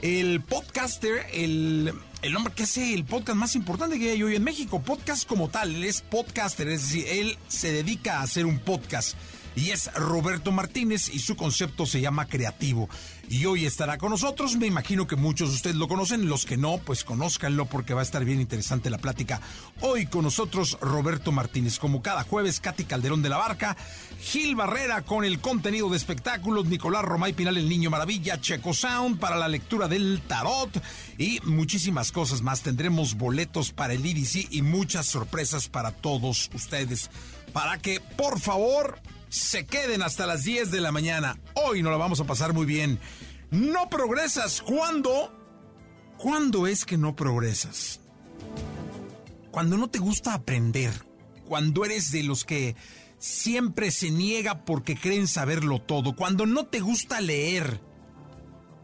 el podcaster, el, el hombre que hace el podcast más importante que hay hoy en México, podcast como tal, él es podcaster, es decir, él se dedica a hacer un podcast y es Roberto Martínez y su concepto se llama creativo. Y hoy estará con nosotros, me imagino que muchos de ustedes lo conocen, los que no, pues conózcanlo porque va a estar bien interesante la plática. Hoy con nosotros Roberto Martínez, como cada jueves, Katy Calderón de la Barca, Gil Barrera con el contenido de espectáculos, Nicolás Romay Pinal, el Niño Maravilla, Checo Sound para la lectura del tarot y muchísimas cosas más. Tendremos boletos para el IDC y muchas sorpresas para todos ustedes. Para que, por favor, se queden hasta las 10 de la mañana. Hoy nos la vamos a pasar muy bien. No progresas. ¿Cuándo? ¿Cuándo es que no progresas? Cuando no te gusta aprender. Cuando eres de los que siempre se niega porque creen saberlo todo. Cuando no te gusta leer.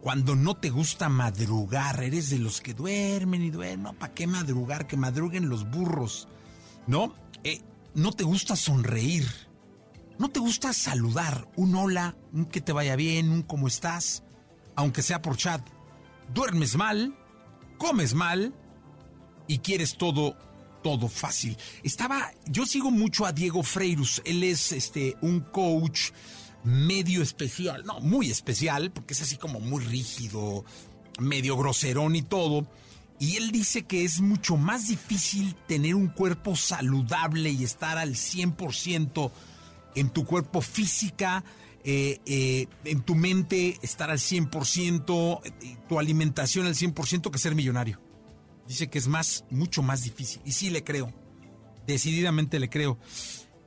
Cuando no te gusta madrugar. Eres de los que duermen y duermen. ¿Para qué madrugar? Que madruguen los burros. ¿No? Eh, no te gusta sonreír ¿No te gusta saludar? Un hola, un que te vaya bien, un cómo estás, aunque sea por chat. ¿Duermes mal? ¿Comes mal? Y quieres todo, todo fácil. Estaba, yo sigo mucho a Diego Freirus. Él es este, un coach medio especial, no, muy especial, porque es así como muy rígido, medio groserón y todo. Y él dice que es mucho más difícil tener un cuerpo saludable y estar al 100% en tu cuerpo física, eh, eh, en tu mente estar al 100%, eh, tu alimentación al 100% que ser millonario. Dice que es más, mucho más difícil. Y sí le creo. Decididamente le creo.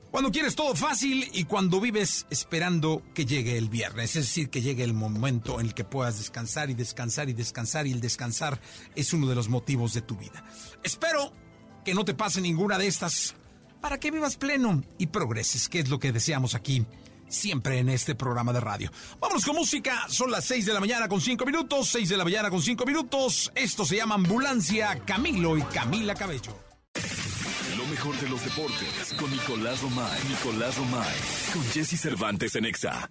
Cuando quieres todo fácil y cuando vives esperando que llegue el viernes, es decir, que llegue el momento en el que puedas descansar y descansar y descansar y el descansar es uno de los motivos de tu vida. Espero que no te pase ninguna de estas para que vivas pleno y progreses, que es lo que deseamos aquí siempre en este programa de radio. Vamos con música, son las 6 de la mañana con 5 minutos, 6 de la mañana con 5 minutos. Esto se llama Ambulancia Camilo y Camila Cabello. Mejor de los deportes con Nicolás Romay. Nicolás Romay. Con Jesse Cervantes en Exa.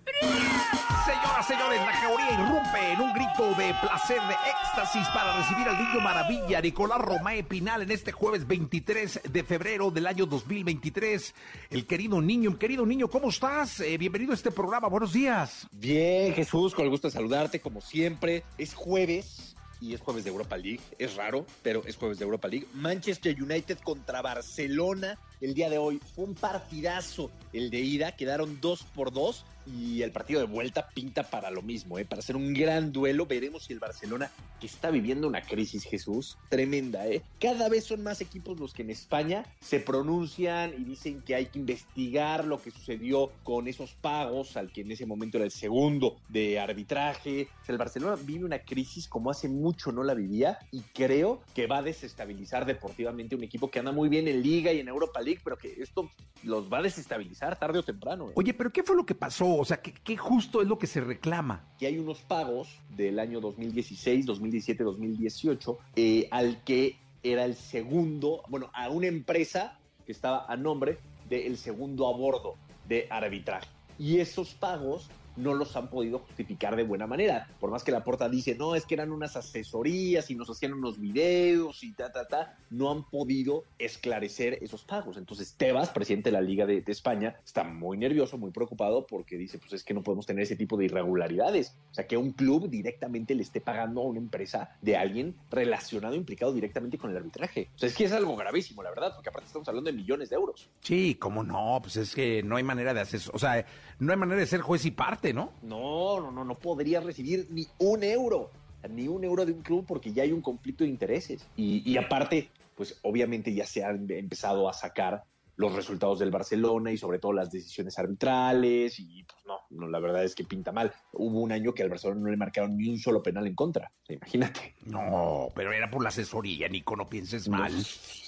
Señoras, señores, la categoría irrumpe en un grito de placer, de éxtasis para recibir al niño maravilla Nicolás Romay Pinal en este jueves 23 de febrero del año 2023. El querido niño, querido niño, ¿cómo estás? Eh, bienvenido a este programa, buenos días. Bien, Jesús, con el gusto de saludarte como siempre. Es jueves, y es jueves de Europa League. Es raro, pero es jueves de Europa League. Manchester United contra Barcelona el día de hoy. Fue un partidazo el de ida, quedaron dos por dos y el partido de vuelta pinta para lo mismo, ¿eh? para hacer un gran duelo. Veremos si el Barcelona, que está viviendo una crisis, Jesús, tremenda, ¿eh? cada vez son más equipos los que en España se pronuncian y dicen que hay que investigar lo que sucedió con esos pagos, al que en ese momento era el segundo de arbitraje. el Barcelona vive una crisis como hace mucho no la vivía y creo que va a desestabilizar deportivamente un equipo que anda muy bien en Liga y en Europa League, pero que esto los va a desestabilizar tarde o temprano. ¿eh? Oye, pero ¿qué fue lo que pasó? O sea, ¿qué, justo es lo que se reclama? Que hay unos pagos del año 2016, 2017, 2018, al que era el segundo, bueno, a una empresa que estaba a nombre del segundo a bordo de arbitraje. Y esos pagos no los han podido justificar de buena manera. Por más que la porta dice, no, es que eran unas asesorías y nos hacían unos videos y ta, ta, ta, no han podido esclarecer esos pagos. Entonces, Tebas, presidente de la Liga de, de España, está muy nervioso, muy preocupado porque dice, pues es que no podemos tener ese tipo de irregularidades. O sea, que un club directamente le esté pagando a una empresa de alguien relacionado, implicado directamente con el arbitraje. O sea, es que es algo gravísimo, la verdad, porque aparte estamos hablando de millones de euros. Sí, cómo no, pues es que no hay manera de hacer eso. O sea, no hay manera de ser juez y parte, ¿no? No, no, no, no podría recibir ni un euro, ni un euro de un club porque ya hay un conflicto de intereses. Y, y aparte, pues obviamente ya se han empezado a sacar los resultados del Barcelona y sobre todo las decisiones arbitrales y pues no, no, la verdad es que pinta mal. Hubo un año que al Barcelona no le marcaron ni un solo penal en contra, imagínate. No, pero era por la asesoría, Nico, no pienses mal.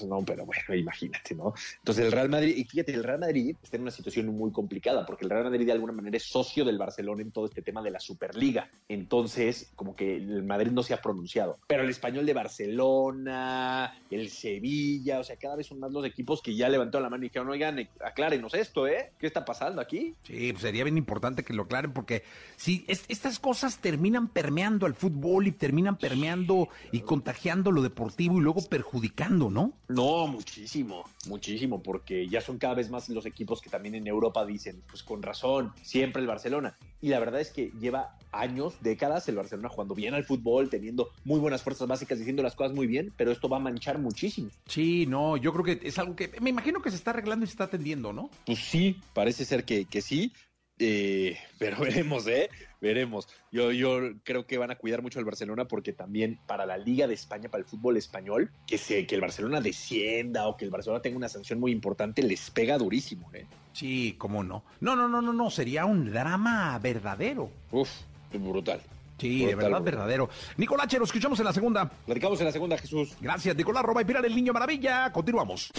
No, no, pero bueno, imagínate, ¿no? Entonces el Real Madrid, y fíjate, el Real Madrid está en una situación muy complicada porque el Real Madrid de alguna manera es socio del Barcelona en todo este tema de la Superliga. Entonces, como que el Madrid no se ha pronunciado. Pero el español de Barcelona, el Sevilla, o sea, cada vez son más los equipos que ya levantó la mano y dijeron, oigan, aclárenos esto, ¿eh? ¿Qué está pasando aquí? Sí, pues sería bien importante que lo aclaren porque si es, estas cosas terminan permeando al fútbol y terminan permeando y contagiando lo deportivo y luego perjudicando, ¿no? No, muchísimo, muchísimo, porque ya son cada vez más los equipos que también en Europa dicen, pues con razón, siempre el Barcelona. Y la verdad es que lleva años, décadas, el Barcelona jugando bien al fútbol, teniendo muy buenas fuerzas básicas, diciendo las cosas muy bien, pero esto va a manchar muchísimo. Sí, no, yo creo que es algo que me imagino que se está arreglando y se está atendiendo, ¿no? Pues sí, parece ser que, que sí, eh, pero veremos, ¿eh? Veremos. Yo, yo creo que van a cuidar mucho al Barcelona porque también para la Liga de España, para el fútbol español, que, se, que el Barcelona descienda o que el Barcelona tenga una sanción muy importante, les pega durísimo, ¿eh? Sí, cómo no. No, no, no, no, no, sería un drama verdadero. Uf, brutal. Sí, de verdad, verdadero. Nicolás, lo escuchamos en la segunda. Platicamos en la segunda, Jesús. Gracias, Nicolás Roba y Pilar el Niño Maravilla. Continuamos.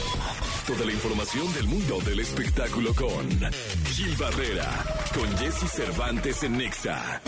Toda la información del mundo del espectáculo con Gil Barrera, con Jesse Cervantes en Nexa.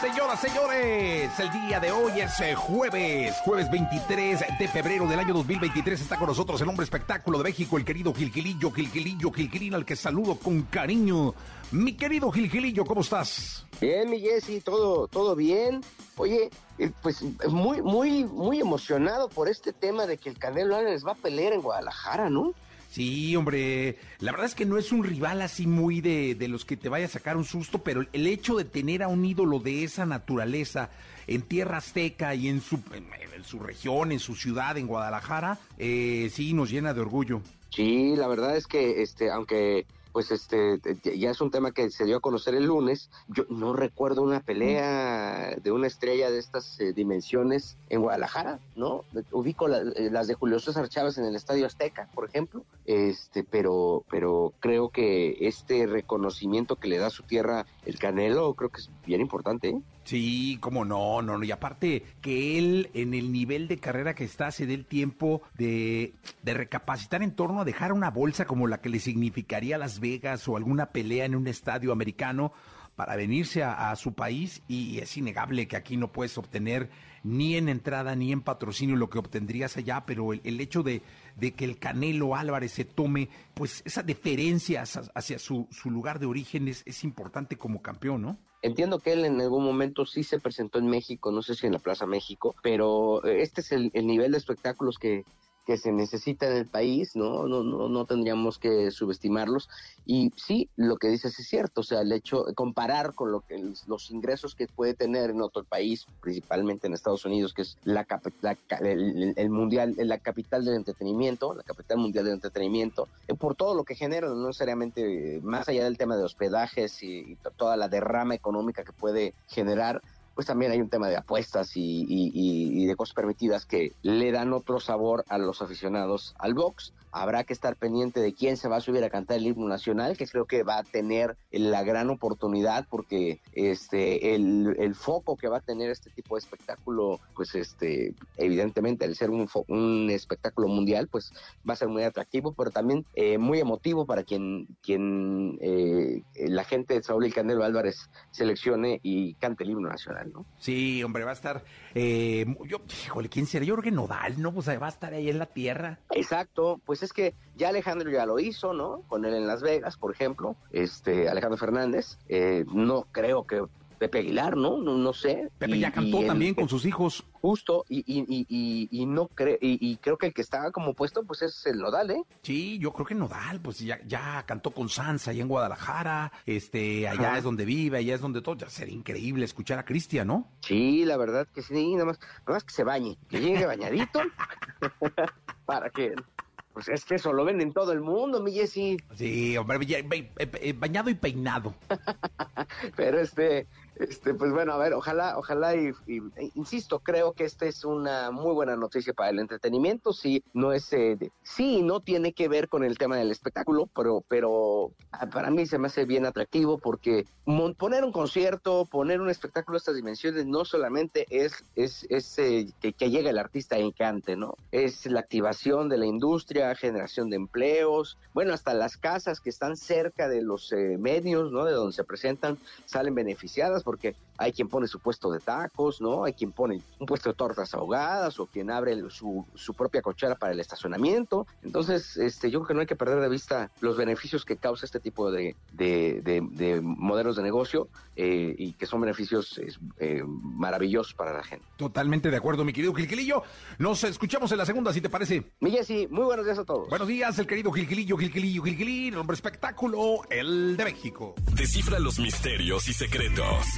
Señoras, señores, el día de hoy es eh, jueves, jueves 23 de febrero del año 2023. Está con nosotros el hombre espectáculo de México, el querido Gilgilillo, Gilgilillo, Gilgilín, al que saludo con cariño. Mi querido Gilgilillo, ¿cómo estás? Bien, mi Jessy, todo, todo bien. Oye, eh, pues muy, muy, muy emocionado por este tema de que el Canelo Álvarez va a pelear en Guadalajara, ¿no? Sí, hombre, la verdad es que no es un rival así muy de, de, los que te vaya a sacar un susto, pero el hecho de tener a un ídolo de esa naturaleza en tierra azteca y en su, en, en su región, en su ciudad, en Guadalajara, eh, sí nos llena de orgullo. Sí, la verdad es que, este, aunque pues este ya es un tema que se dio a conocer el lunes. Yo no recuerdo una pelea de una estrella de estas eh, dimensiones en Guadalajara, ¿no? Ubico eh, las de Julio César Chávez en el Estadio Azteca, por ejemplo, este, pero, pero creo que este reconocimiento que le da a su tierra el Canelo, creo que es bien importante. ¿eh? Sí, cómo no, no, no. Y aparte que él en el nivel de carrera que está se dé el tiempo de, de recapacitar en torno a dejar una bolsa como la que le significaría Las Vegas o alguna pelea en un estadio americano para venirse a, su país y es innegable que aquí no puedes obtener ni en entrada ni en patrocinio lo que obtendrías allá, pero el, hecho de, de, que el Canelo Álvarez se tome pues esa deferencia hacia, hacia su, su, lugar de origen es, es importante como campeón, ¿no? Entiendo que él en algún momento sí se presentó en México, no sé si en la Plaza México, pero este es el, el nivel de espectáculos que, que se necesita en el país, ¿no? No, no, no tendríamos que subestimarlos. Y sí, lo que dices es cierto, o sea, el hecho, comparar con lo que los ingresos que puede tener en otro país, principalmente en Estados Unidos, que es la, la el, el, mundial, la capital del entretenimiento, la capital mundial del entretenimiento, por todo lo que genera, no necesariamente más allá del tema de hospedajes y toda la derrama económica que puede generar, pues también hay un tema de apuestas y, de cosas permitidas que le dan otro sabor a los aficionados al box. Habrá que estar pendiente de quién se va a subir a cantar el himno nacional, que creo que va a tener la gran oportunidad porque este el, foco que va a tener este tipo de espectáculo, pues este evidentemente al ser un, espectáculo mundial, pues va a ser muy atractivo, pero también eh, muy emotivo para quien quien eh, la gente de Saúl y Canelo Álvarez seleccione y cante el himno nacional, ¿no? Sí, hombre, va a estar. Eh, yo, híjole, ¿quién será? Yo creo que Nodal, ¿no? Pues va a estar ahí en la tierra. Exacto, pues es que ya Alejandro ya lo hizo, ¿no? Con él en Las Vegas, por ejemplo, este Alejandro Fernández. Eh, no creo que Pepe Aguilar, ¿no? No, no sé. Pepe ya cantó también con sus hijos. Justo, y, y, y, y no creo, y, creo que el que está como puesto, pues es el Nodal, ¿eh? Sí, yo creo que Nodal, pues ya, ya cantó con Sansa allá en Guadalajara, este, allá es donde vive, allá es donde todo, ya sería increíble escuchar a Cristian, ¿no? Sí, la verdad que sí, nada más, nada más que se bañe, que llegue bañadito, para que pues es que eso lo ven en todo el mundo, mi Jessy. Sí, hombre, bañado y peinado. Pero este, este, pues bueno, a ver, ojalá, ojalá y, e, insisto, creo que esta es una muy buena noticia para el entretenimiento. Sí, no es, eh, sí, no tiene que ver con el tema del espectáculo, pero, pero ah, para mí se me hace bien atractivo porque poner un concierto, poner un espectáculo de estas dimensiones, no solamente es, es, eh, que, que llegue el artista y cante, ¿no? Es la activación de la industria, generación de empleos, bueno, hasta las casas que están cerca de los eh, medios, ¿no? De donde se presentan, salen beneficiadas porque hay quien pone su puesto de tacos, ¿no? Hay quien pone un puesto de tortas ahogadas o quien abre su, su, propia cochera para el estacionamiento. Entonces, este, yo creo que no hay que perder de vista los beneficios que causa este tipo de, de, modelos de negocio eh, y que son beneficios eh, maravillosos para la gente. Totalmente de acuerdo, mi querido Gilquilillo. Nos escuchamos en la segunda, si te parece. Mi Jessy, muy buenos días a todos. Buenos días, el querido Gilquilillo, Gilquilillo, Gilquilillo, hombre espectáculo, el de México. Descifra los misterios y secretos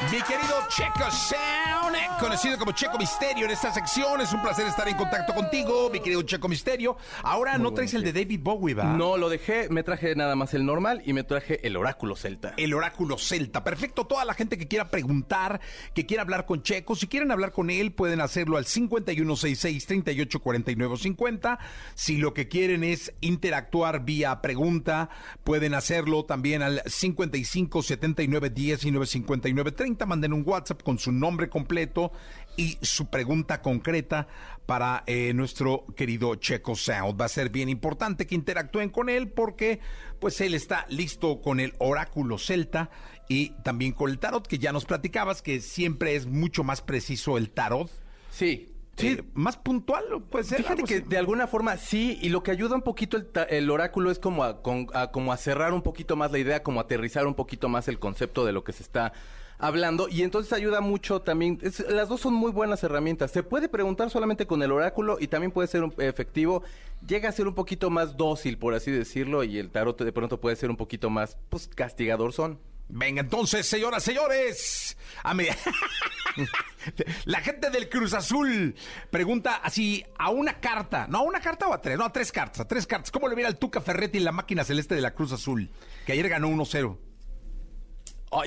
Mi querido Checo Sound, conocido como Checo Misterio en esta sección. Es un placer estar en contacto contigo, mi querido Checo Misterio. Ahora no traes el de David Bowie, ¿va? No, lo dejé, me traje nada más el normal y me traje el oráculo celta. El oráculo celta. Perfecto. Toda la gente que quiera preguntar, que quiera hablar con Checo, si quieren hablar con él, pueden hacerlo al 5166-384950. Si lo que quieren es interactuar vía pregunta, pueden hacerlo también al 55 79 10 y 959 30 manden un WhatsApp con su nombre completo y su pregunta concreta para eh, nuestro querido Checo Sound. Va a ser bien importante que interactúen con él porque pues él está listo con el oráculo celta y también con el tarot que ya nos platicabas que siempre es mucho más preciso el tarot. Sí, Sí, eh, más puntual puede ser. Fíjate que de alguna forma sí, y lo que ayuda un poquito el, oráculo es como a, como a cerrar un poquito más la idea, como a aterrizar un poquito más el concepto de lo que se está hablando y entonces ayuda mucho también. las dos son muy buenas herramientas. Se puede preguntar solamente con el oráculo y también puede ser efectivo. Llega a ser un poquito más dócil, por así decirlo, y el tarot de pronto puede ser un poquito más, pues, castigador son. Venga, entonces, señoras, señores. A La gente del Cruz Azul pregunta así a una carta, no a una carta o a tres, no a tres cartas, a tres cartas. ¿Cómo le viera al Tuca Ferretti y la máquina celeste de la Cruz Azul? Que ayer ganó 1-0.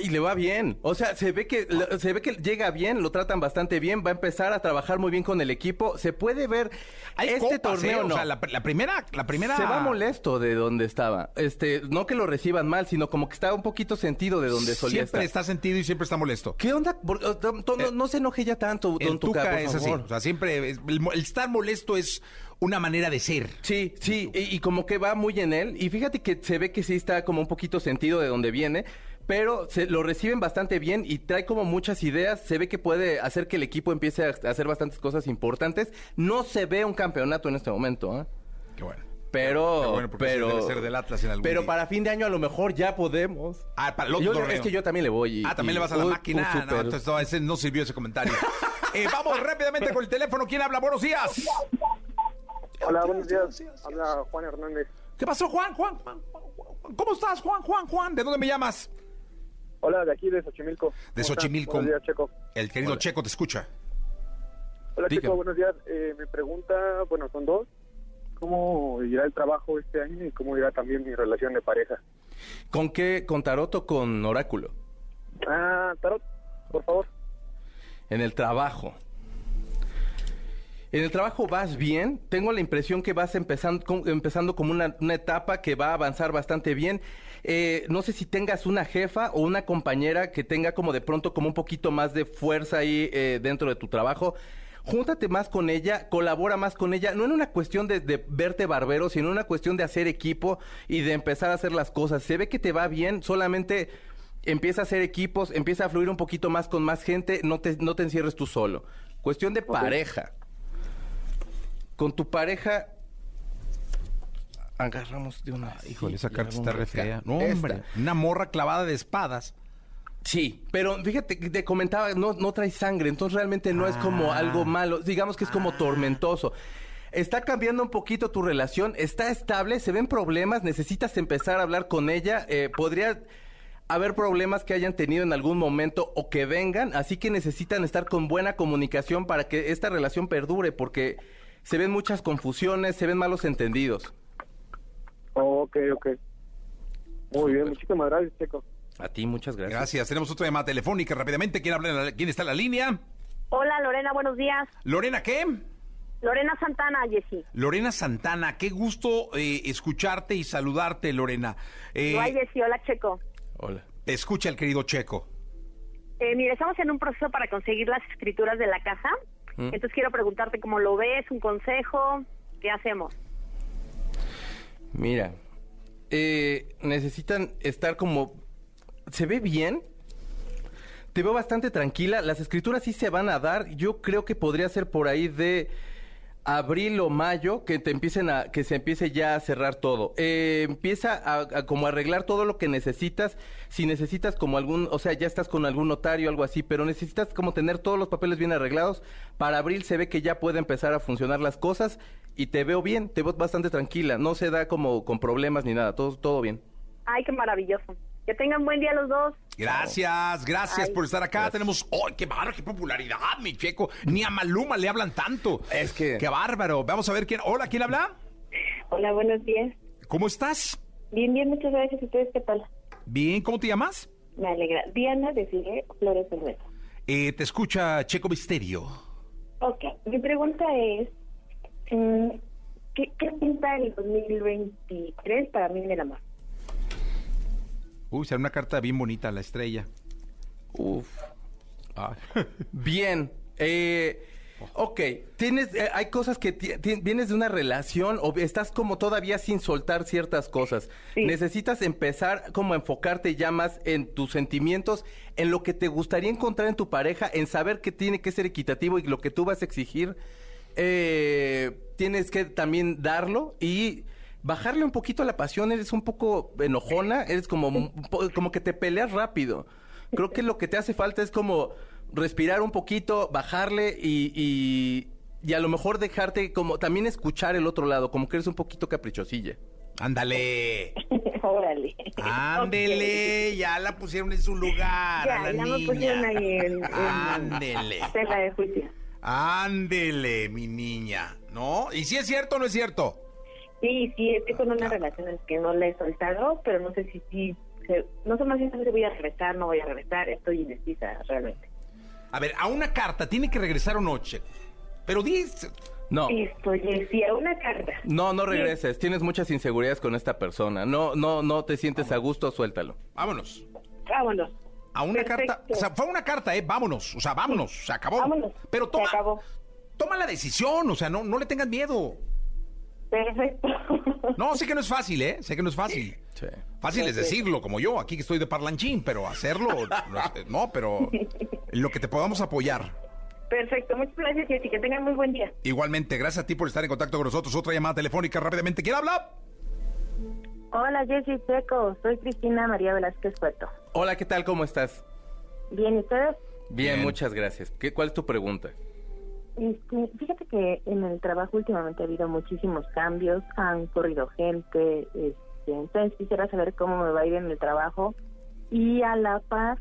Y le va bien. O sea, se ve que se ve que llega bien, lo tratan bastante bien, va a empezar a trabajar muy bien con el equipo. Se puede ver este torneo ¿eh? no. O sea, la, primera la primera se va molesto de donde estaba. Este, no que lo reciban mal, sino como que está un poquito sentido de donde solía siempre está sentido y siempre está molesto. ¿Qué onda? No, se enoje ya tanto, don Tuca, es así. O sea, siempre el, estar molesto es una manera de ser. Sí, sí, y, y, como que va muy en él. Y fíjate que se ve que sí está como un poquito sentido de donde viene pero se lo reciben bastante bien y trae como muchas ideas. Se ve que puede hacer que el equipo empiece a hacer bastantes cosas importantes. No se ve un campeonato en este momento. ¿eh? Qué bueno. Pero, pero, ser del Atlas en algún pero para fin de año a lo mejor ya podemos. Ah, para el otro Es que yo también le voy. ah, también le vas a la máquina. no, entonces, no, ese no sirvió ese comentario. eh, vamos rápidamente con el teléfono. ¿Quién habla? Buenos días. Hola, buenos días. Habla Juan Hernández. ¿Qué pasó, Juan? Juan, Juan, ¿cómo estás, Juan? Juan, Juan, ¿de dónde me llamas? Hola, de aquí, de Xochimilco. De Xochimilco. Buenos días, Checo. El querido Checo te escucha. Hola, Checo, buenos días. Eh, mi pregunta, bueno, son dos. ¿Cómo irá el trabajo este año y cómo irá también mi relación de pareja? ¿Con qué? ¿Con tarot o con oráculo? Ah, tarot, por favor. En el trabajo. En el trabajo vas bien, tengo la impresión que vas empezando, empezando como una, etapa que va a avanzar bastante bien. Eh, no sé si tengas una jefa o una compañera que tenga como de pronto como un poquito más de fuerza ahí eh, dentro de tu trabajo. Júntate más con ella, colabora más con ella, no en una cuestión de, de, verte barbero, sino en una cuestión de hacer equipo y de empezar a hacer las cosas. Se ve que te va bien, solamente empieza a hacer equipos, empieza a fluir un poquito más con más gente, no te, no te encierres tú solo. Cuestión de pareja con tu pareja agarramos de una. Híjole, esa carta está re fea. No, hombre, una morra clavada de espadas. Sí, pero fíjate, te comentaba, no, no trae sangre, entonces realmente no es como ah. algo malo, digamos que es como ah. tormentoso. Está cambiando un poquito tu relación, está estable, se ven problemas, necesitas empezar a hablar con ella, eh, podría haber problemas que hayan tenido en algún momento o que vengan, así que necesitan estar con buena comunicación para que esta relación perdure, porque se ven muchas confusiones, se ven malos entendidos. ok, ok. Muy bien, muchísimas gracias, Checo. A ti, muchas gracias. Gracias. Tenemos otra llamada telefónica rápidamente. ¿Quién, habla ¿Quién está en la línea? Hola, Lorena, buenos días. ¿Lorena qué? Lorena Santana, Jessy. Lorena Santana, qué gusto eh, escucharte y saludarte, Lorena. Eh, hola, Jessy. Hola, Checo. Hola. Escucha el querido Checo. Eh, mire, estamos en un proceso para conseguir las escrituras de la casa. Mm. Entonces quiero preguntarte cómo lo ves, un consejo, ¿qué hacemos? Mira, eh, necesitan estar como... ¿Se ve bien? Te veo bastante tranquila. Las escrituras sí se van a dar. Yo creo que podría ser por ahí de abril o mayo que te empiecen a que se empiece ya a cerrar todo. Eh, empieza a, como arreglar todo lo que necesitas. Si necesitas como algún o sea ya estás con algún notario algo así pero necesitas como tener todos los papeles bien arreglados para abril se ve que ya puede empezar a funcionar las cosas y te veo bien te veo bastante tranquila no se da como con problemas ni nada todo todo bien. Ay qué maravilloso. Que tengan buen día los dos. Gracias, gracias por estar acá. Tenemos, ¡ay, qué bárbaro, qué popularidad, mi checo! Ni a Maluma le hablan tanto. Es que... ¡Qué bárbaro! Vamos a ver quién... Hola, ¿quién habla? Hola, buenos días. ¿Cómo estás? Bien, bien, muchas gracias. ¿Ustedes qué tal? Bien, ¿cómo te llamas? Me alegra. Diana de Sigue Flores del eh, te escucha Checo Misterio. Ok, mi pregunta es, mm, ¿qué, ¿qué pinta el 2023 para mí en el amor? Uy, será una carta bien bonita, la estrella. Uf. bien. Eh, ok, tienes, eh, hay cosas que vienes de una relación o estás como todavía sin soltar ciertas cosas. Necesitas empezar como a enfocarte ya más en tus sentimientos, en lo que te gustaría encontrar en tu pareja, en saber que tiene que ser equitativo y lo que tú vas a exigir, eh, tienes que también darlo y bajarle un poquito a la pasión, eres un poco enojona, eres como, como que te peleas rápido. Creo que lo que te hace falta es como respirar un poquito, bajarle y, y, a lo mejor dejarte como también escuchar el otro lado, como que eres un poquito caprichosilla. Ándale. Órale. Ándele, ya la pusieron en su lugar. Ya, a la ya niña. me pusieron ahí en, Ándele. de juicio. Ándele, mi niña. ¿No? ¿Y si es cierto o no es cierto? Sí, sí, estoy con una relación en la que no le he soltado, pero no sé si sí, no sé más bien si voy a regresar, no voy a regresar, estoy indecisa realmente. A ver, a una carta, ¿tiene que regresar o no, Pero dice... No. Estoy, sí, a una carta. No, no regreses. Tienes muchas inseguridades con esta persona. No, no, no te sientes a gusto, suéltalo. Vámonos. Vámonos. A una carta. O sea, fue una carta, ¿eh? Vámonos. O sea, vámonos. Se acabó. Vámonos. Pero toma. Se acabó. Toma la decisión. O sea, no, no le tengas miedo. Perfecto. No, sé que no es fácil, ¿eh? Sé que no es fácil. Sí. Fácil es decirlo, como yo, aquí que estoy de parlanchín, pero hacerlo, no, pero lo que te podamos apoyar. Perfecto, muchas gracias y que tengan muy buen día. Igualmente, gracias a ti por estar en contacto con nosotros. Otra llamada telefónica rápidamente. ¿Quién habla? Hola, Jessy Seco. Soy Cristina María Velázquez Cueto. Hola, ¿qué tal? ¿Cómo estás? Bien, ¿y ustedes? Bien, muchas gracias. ¿Qué, ¿Cuál es tu pregunta? Este, fíjate que en el trabajo últimamente ha habido muchísimos cambios, han corrido gente, este, entonces quisiera saber cómo me va a ir en el trabajo y a la par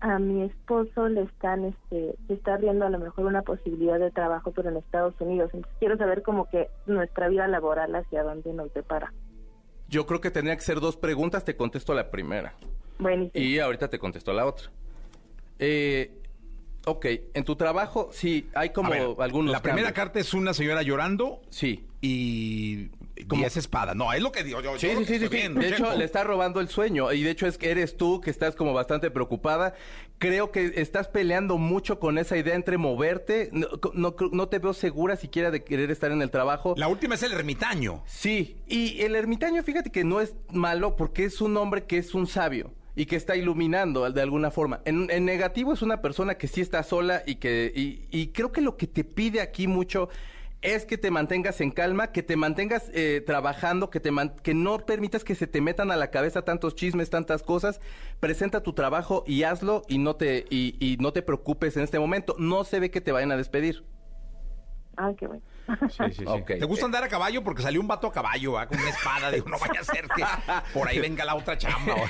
a mi esposo le están, este, se está abriendo a lo mejor una posibilidad de trabajo pero en Estados Unidos, entonces quiero saber cómo que nuestra vida laboral hacia dónde nos depara. Yo creo que tendría que ser dos preguntas, te contesto la primera. Buenísimo. Y ahorita te contesto la otra. Eh, Ok, en tu trabajo sí, hay como algunos La primera carta es una señora llorando. Sí. Y como esa espada. No, es lo que digo yo. Sí, sí, sí, sí. de hecho, le está robando el sueño. Y de hecho, es que eres tú que estás como bastante preocupada. Creo que estás peleando mucho con esa idea entre moverte. No, no, te veo segura siquiera de querer estar en el trabajo. La última es el ermitaño. Sí. Y el ermitaño, fíjate que no es malo porque es un hombre que es un sabio y que está iluminando de alguna forma. En, negativo es una persona que sí está sola y que y, y creo que lo que te pide aquí mucho es que te mantengas en calma, que te mantengas eh, trabajando, que, te que no permitas que se te metan a la cabeza tantos chismes, tantas cosas. Presenta tu trabajo y hazlo y no te, y, no te preocupes en este momento. No se ve que te vayan a despedir. Ah, qué bueno. Sí, sí, sí. ¿Te gusta andar a caballo? Porque salió un vato a caballo, con una espada. Digo, no vaya a ser que por ahí venga la otra chamba.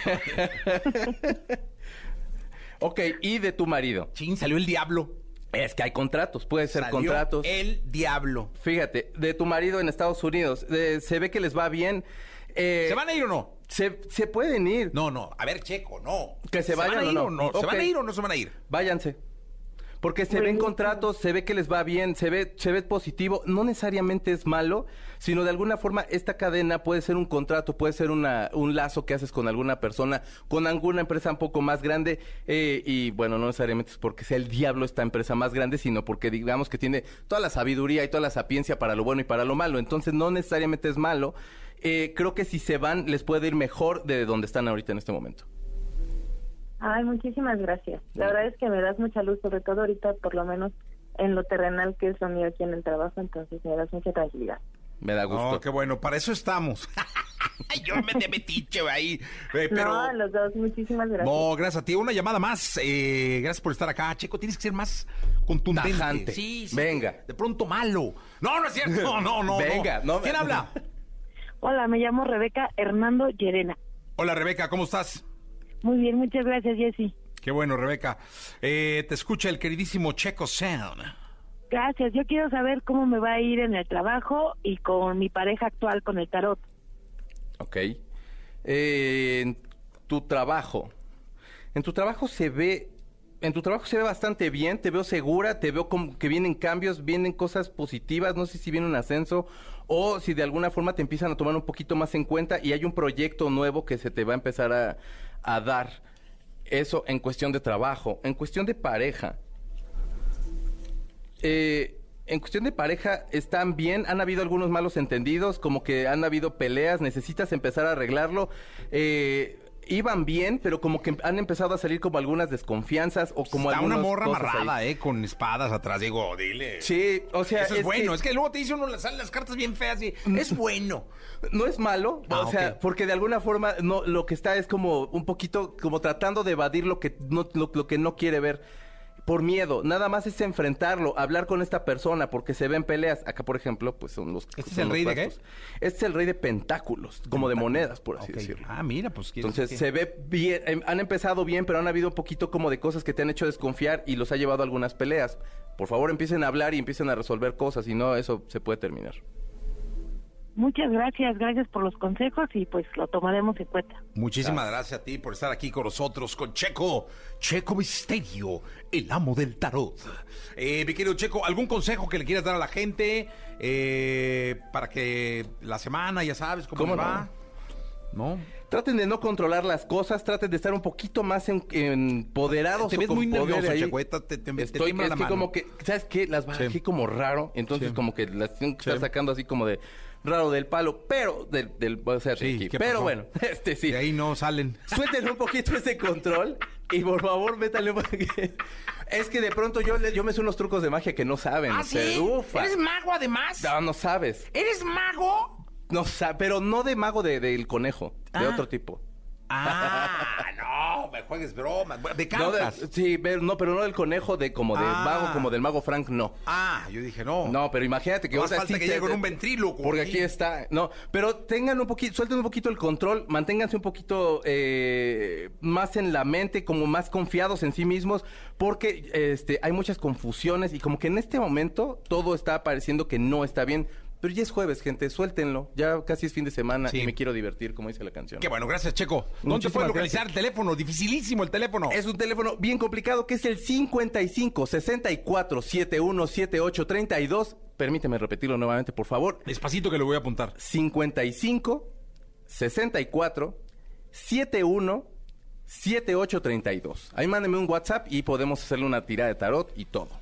ok, y de tu marido. Chin, salió el diablo. Es que hay contratos, puede ser contratos. El diablo. Fíjate, de tu marido en Estados Unidos, se ve que les va bien. Eh, ¿Se van a ir o no? Se, se, pueden ir. No, no. A ver, Checo, no. Que se, vayan o no. ¿Se van a ir o no se van a ir? Váyanse. Porque se ven contratos, se ve que les va bien, se ve, se ve positivo. No necesariamente es malo, sino de alguna forma esta cadena puede ser un contrato, puede ser una, un lazo que haces con alguna persona, con alguna empresa un poco más grande. Eh, y bueno, no necesariamente es porque sea el diablo esta empresa más grande, sino porque digamos que tiene toda la sabiduría y toda la sapiencia para lo bueno y para lo malo. Entonces no necesariamente es malo. Eh, creo que si se van les puede ir mejor de donde están ahorita en este momento. Ay, muchísimas gracias. La verdad es que me das mucha luz, sobre todo ahorita, por lo menos en lo terrenal que es lo mío aquí en el trabajo, entonces me das mucha tranquilidad. Me da gusto. Oh, qué bueno, para eso estamos. Yo me de metiche ahí. Eh, pero... No, los dos, muchísimas gracias. No, gracias a ti. Una llamada más. Eh, gracias por estar acá. Checo, tienes que ser más contundente. Sí, sí. Venga. De pronto malo. No, no es cierto. No, no, no. Venga. No. ¿Quién habla? Hola, me llamo Rebeca Hernando Llerena. Hola, Rebeca, ¿cómo estás? Muy bien, muchas gracias, Jessy. Qué bueno, Rebeca. Eh, te escucha el queridísimo Checo Sound. Gracias. Yo quiero saber cómo me va a ir en el trabajo y con mi pareja actual con el tarot. Ok. Eh, en tu trabajo. En tu trabajo se ve en tu trabajo se ve bastante bien, te veo segura, te veo como que vienen cambios, vienen cosas positivas, no sé si viene un ascenso o si de alguna forma te empiezan a tomar un poquito más en cuenta y hay un proyecto nuevo que se te va a empezar a, a dar. Eso en cuestión de trabajo. En cuestión de pareja. Eh, en cuestión de pareja, ¿están bien? ¿Han habido algunos malos entendidos? Como que han habido peleas, necesitas empezar a arreglarlo. Eh, iban bien, pero como que han empezado a salir como algunas desconfianzas o como Está una morra amarrada, eh, con espadas atrás, digo, dile. Sí, o sea, Eso es, bueno, es que luego te dice uno, salen las cartas bien feas y es bueno. No es malo, ah, o sea, porque de alguna forma no lo que está es como un poquito como tratando de evadir lo que no lo que no quiere ver por miedo, nada más es enfrentarlo, hablar con esta persona, porque se ven peleas. Acá, por ejemplo, pues son los. ¿Este es el rey de qué? Este es el rey de pentáculos, como de monedas, por así decirlo. Ah, mira, pues. Entonces se ve bien, em, han empezado bien, pero han habido un poquito como de cosas que te han hecho desconfiar y los ha llevado a algunas peleas. Por favor, empiecen a hablar y empiecen a resolver cosas, si no, eso se puede terminar. Muchas gracias, gracias por los consejos y pues lo tomaremos en cuenta. Muchísimas gracias, a ti por estar aquí con nosotros, con Checo, Checo Misterio, el amo del tarot. Eh, mi querido Checo, ¿algún consejo que le quieras dar a la gente eh, para que la semana, ya sabes cómo, va? ¿No? Traten de no controlar las cosas, traten de estar un poquito más empoderados. Te ves muy nervioso, Checo, te, te, Estoy, es que como que, ¿sabes qué? Las bajé como raro, entonces como que las tengo que estar sacando así como de raro del palo, pero del, del o sea, sí, pero bueno, este sí. De ahí no salen. Suelten un poquito ese control y por favor métanle un poquito. Es que de pronto yo, yo me sé unos trucos de magia que no saben. ¿Ah, sí? ¿Eres mago además? No, no sabes. ¿Eres mago? No, pero no de mago de, del conejo, de ah. otro tipo. Ah, no, me juegues bromas. De cartas. sí, pero no, pero no del conejo de como de ah. mago, como del mago Frank, no. Ah, yo dije no. No, pero imagínate que no falta que llegue con un ventríloco. Porque aquí está, no, pero tengan un poquito, suelten un poquito el control, manténganse un poquito eh, más en la mente, como más confiados en sí mismos, porque este hay muchas confusiones y como que en este momento todo está pareciendo que no está bien Pero ya es jueves, gente, suéltenlo. Ya casi es fin de semana y me quiero divertir, como dice la canción. Qué bueno, gracias, Checo. ¿Dónde puede localizar el teléfono? Dificilísimo el teléfono. Es un teléfono bien complicado que es el 55 64 71 78 32. Permíteme repetirlo nuevamente, por favor. Despacito que lo voy a apuntar. 55 64 71 7832. Ahí mándeme un WhatsApp y podemos hacerle una tirada de tarot y todo.